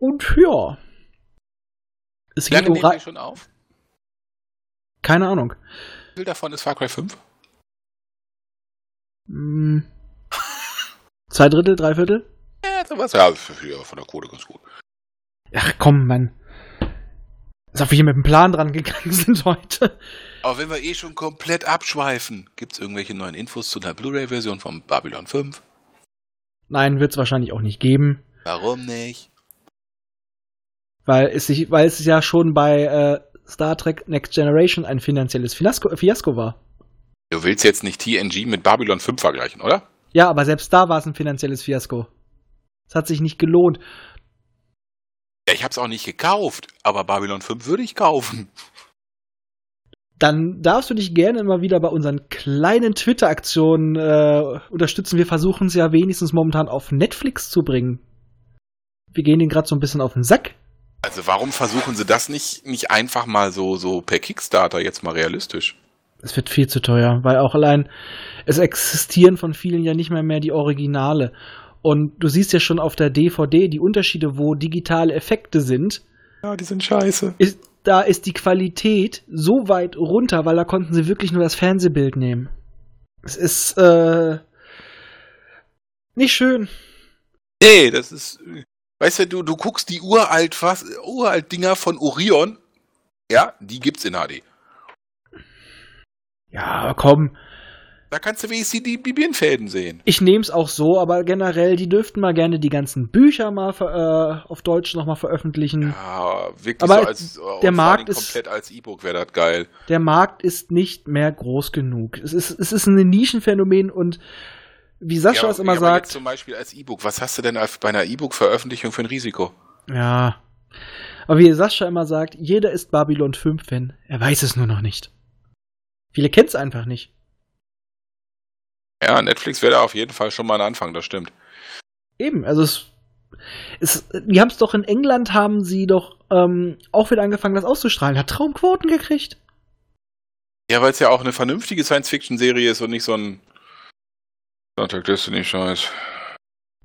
Und ja. Es Wie lange nehmen die schon auf? Keine Ahnung. Wie viel davon ist Far Cry 5? Hm. Zwei Drittel, drei Viertel? Ja, sowas. Ja, von der Kohle ganz gut. Ach komm, Mann. Als ob wir hier mit dem Plan dran gegangen sind heute. Aber wenn wir eh schon komplett abschweifen, gibt es irgendwelche neuen Infos zu der Blu-ray-Version von Babylon 5? Nein, wird es wahrscheinlich auch nicht geben. Warum nicht? Weil es, sich, weil es ja schon bei äh, Star Trek Next Generation ein finanzielles Fiasko, Fiasko war. Du willst jetzt nicht TNG mit Babylon 5 vergleichen, oder? Ja, aber selbst da war es ein finanzielles Fiasko. Es hat sich nicht gelohnt. Ja, ich hab's auch nicht gekauft, aber Babylon 5 würde ich kaufen. Dann darfst du dich gerne immer wieder bei unseren kleinen Twitter-Aktionen äh, unterstützen. Wir versuchen es ja wenigstens momentan auf Netflix zu bringen. Wir gehen den gerade so ein bisschen auf den Sack. Also warum versuchen sie das nicht, nicht einfach mal so, so per Kickstarter jetzt mal realistisch? Es wird viel zu teuer, weil auch allein es existieren von vielen ja nicht mehr mehr die Originale. Und du siehst ja schon auf der DVD die Unterschiede, wo digitale Effekte sind. Ja, die sind scheiße. Ist, da ist die Qualität so weit runter, weil da konnten sie wirklich nur das Fernsehbild nehmen. Es ist äh, nicht schön. Nee, das ist. Weißt du, du, du guckst die uralt was, uralt Dinger von Orion. Ja, die gibt's in HD. Ja, komm. Da kannst du wenigstens die Bibienfäden sehen. Ich nehme es auch so, aber generell, die dürften mal gerne die ganzen Bücher mal ver- äh, auf Deutsch nochmal veröffentlichen. Ja, wirklich Aber so als der allen Markt ist- komplett als E-Book wäre das geil. Der Markt ist nicht mehr groß genug. Es ist, es ist ein Nischenphänomen und wie Sascha ja, es immer ja, sagt, zum Beispiel als E-Book. Was hast du denn bei einer E-Book-Veröffentlichung für ein Risiko? ja. Aber wie Sascha immer sagt, jeder ist Babylon 5-Fan. Er weiß es nur noch nicht. Viele kennen es einfach nicht. Ja, Netflix wäre da auf jeden Fall schon mal ein Anfang, das stimmt. Eben, also es, es die haben es doch in England, haben sie doch ähm, auch wieder angefangen, das auszustrahlen. Hat Traumquoten gekriegt. Ja, weil es ja auch eine vernünftige Science-Fiction-Serie ist und nicht so ein Star Trek Destiny-Scheiß.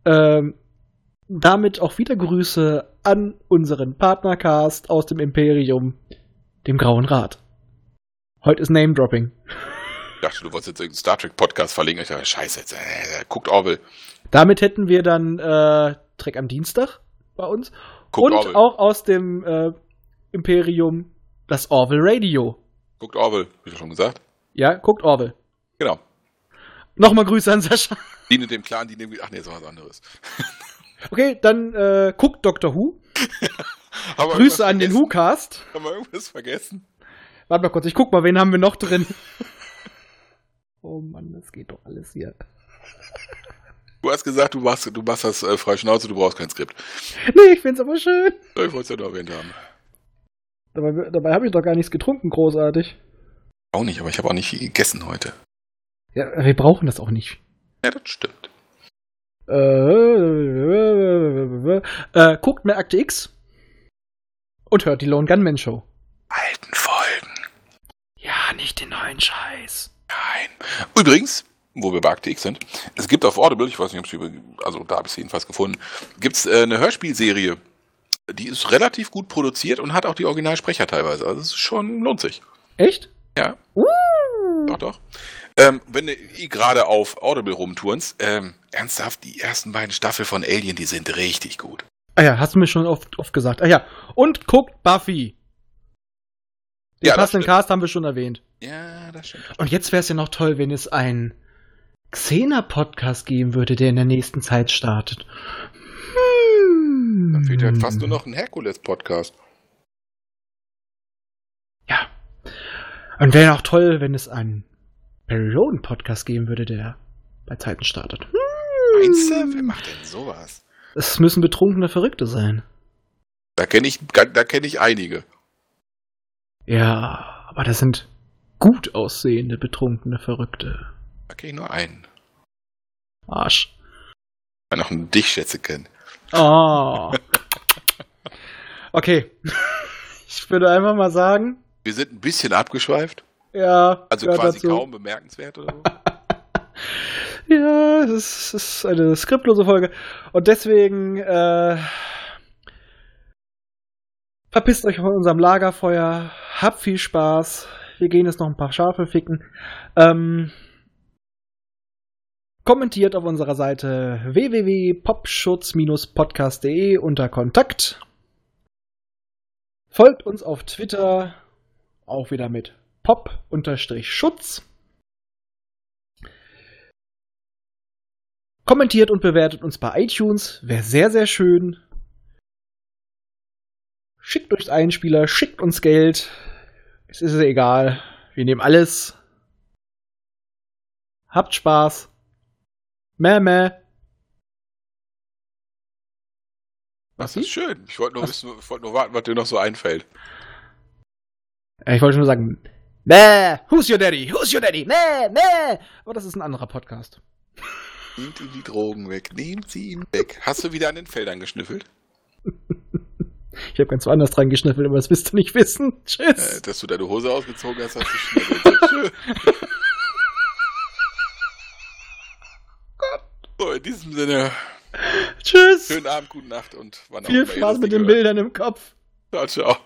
Ähm, damit auch wieder Grüße an unseren Partnercast aus dem Imperium, dem Grauen Rat. Heute ist Name-Dropping. Ich dachte, du wolltest jetzt irgendeinen Star Trek-Podcast verlegen. Ich dachte, scheiße, jetzt, äh, guckt Orwell. Damit hätten wir dann äh, Trek am Dienstag bei uns. Guckt und Orwell. auch aus dem äh, Imperium das Orwell Radio. Guckt Orwell, wie schon gesagt. Ja, guckt Orwell. Nochmal Grüße an Sascha. Diene dem Clan, die dem. Ach nee, ist was anderes. Okay, dann äh, guckt Dr. Who. Grüße an den? Who-Cast. Haben wir irgendwas vergessen? Warte mal kurz, ich guck mal, wen haben wir noch drin. oh Mann, das geht doch alles hier. Du hast gesagt, du machst, du machst das äh, frei Schnauze, du brauchst kein Skript. Nee, ich find's aber schön. Ich wollte es ja nur erwähnt haben. Dabei, dabei habe ich doch gar nichts getrunken, großartig. Auch nicht, aber ich habe auch nicht gegessen heute. Ja, wir brauchen das auch nicht. Ja, das stimmt. Äh, äh, guckt mehr Akte X und hört die Lone Gunman Show. Alten Folgen. Ja, nicht den neuen Scheiß. Nein. Übrigens, wo wir bei Akte X sind, es gibt auf Audible, ich weiß nicht, ob über, also da habe ich es jedenfalls gefunden, gibt es äh, eine Hörspielserie. Die ist relativ gut produziert und hat auch die Originalsprecher teilweise. Also es ist schon, lohnt sich. Echt? Ja, Uh. doch, doch. Ähm, wenn du eh gerade auf Audible rumturnst, ähm, ernsthaft, die ersten beiden Staffeln von Alien, die sind richtig gut. Ah ja, hast du mir schon oft, oft gesagt. Ah ja, und guckt Buffy. Den Ja, das passenden. Cast haben wir schon erwähnt. Ja, das stimmt. Und jetzt wäre es ja noch toll, wenn es einen Xena-Podcast geben würde, der in der nächsten Zeit startet. Hm. Dann fehlt ja fast nur noch ein Herkules-Podcast. Ja. Und wäre auch toll, wenn es einen Barry Roden Podcast geben würde, der bei Zeiten startet. Meinst du? Wer macht denn sowas? Es müssen betrunkene Verrückte sein. Da kenne ich, da kenne ich einige. Ja, aber das sind gut aussehende betrunkene Verrückte. Da kenne ich nur einen. Arsch. Weil noch einen dich schätze kennen. Oh. Okay. Ich würde einfach mal sagen, Wir sind ein bisschen abgeschweift. Ja. Also quasi dazu. kaum bemerkenswert oder so. Ja, es ist, es ist eine skriptlose Folge. Und deswegen, äh, verpisst euch von unserem Lagerfeuer. Habt viel Spaß. Wir gehen jetzt noch ein paar Schafe ficken. Ähm, kommentiert auf unserer Seite www.popschutz-podcast.de unter Kontakt. Folgt uns auf Twitter, auch wieder mit pop-schutz. Kommentiert und bewertet uns bei iTunes, wäre sehr, sehr schön. Schickt euch Einspieler, schickt uns Geld. Es ist egal. Wir nehmen alles. Habt Spaß. Mäh, mäh. Das ist schön. Ich wollte nur wissen, ich wollte nur warten, was dir noch so einfällt. Ich wollte nur sagen, mäh, who's your daddy? Who's your daddy? Mäh, mäh. Aber das ist ein anderer Podcast. Nehmt ihm die Drogen weg. Nehmt sie ihm weg. Hast du wieder an den Feldern geschnüffelt? Ich habe ganz woanders dran geschnüffelt, aber das willst du nicht wissen. Äh, Tschüss. dass du deine Hose ausgezogen hast, hast du schnell. Schön. So, in diesem Sinne, Tschüss. schönen Abend, gute Nacht und wann auch Viel Spaß mit den hört. Bildern im Kopf. Ciao, ciao.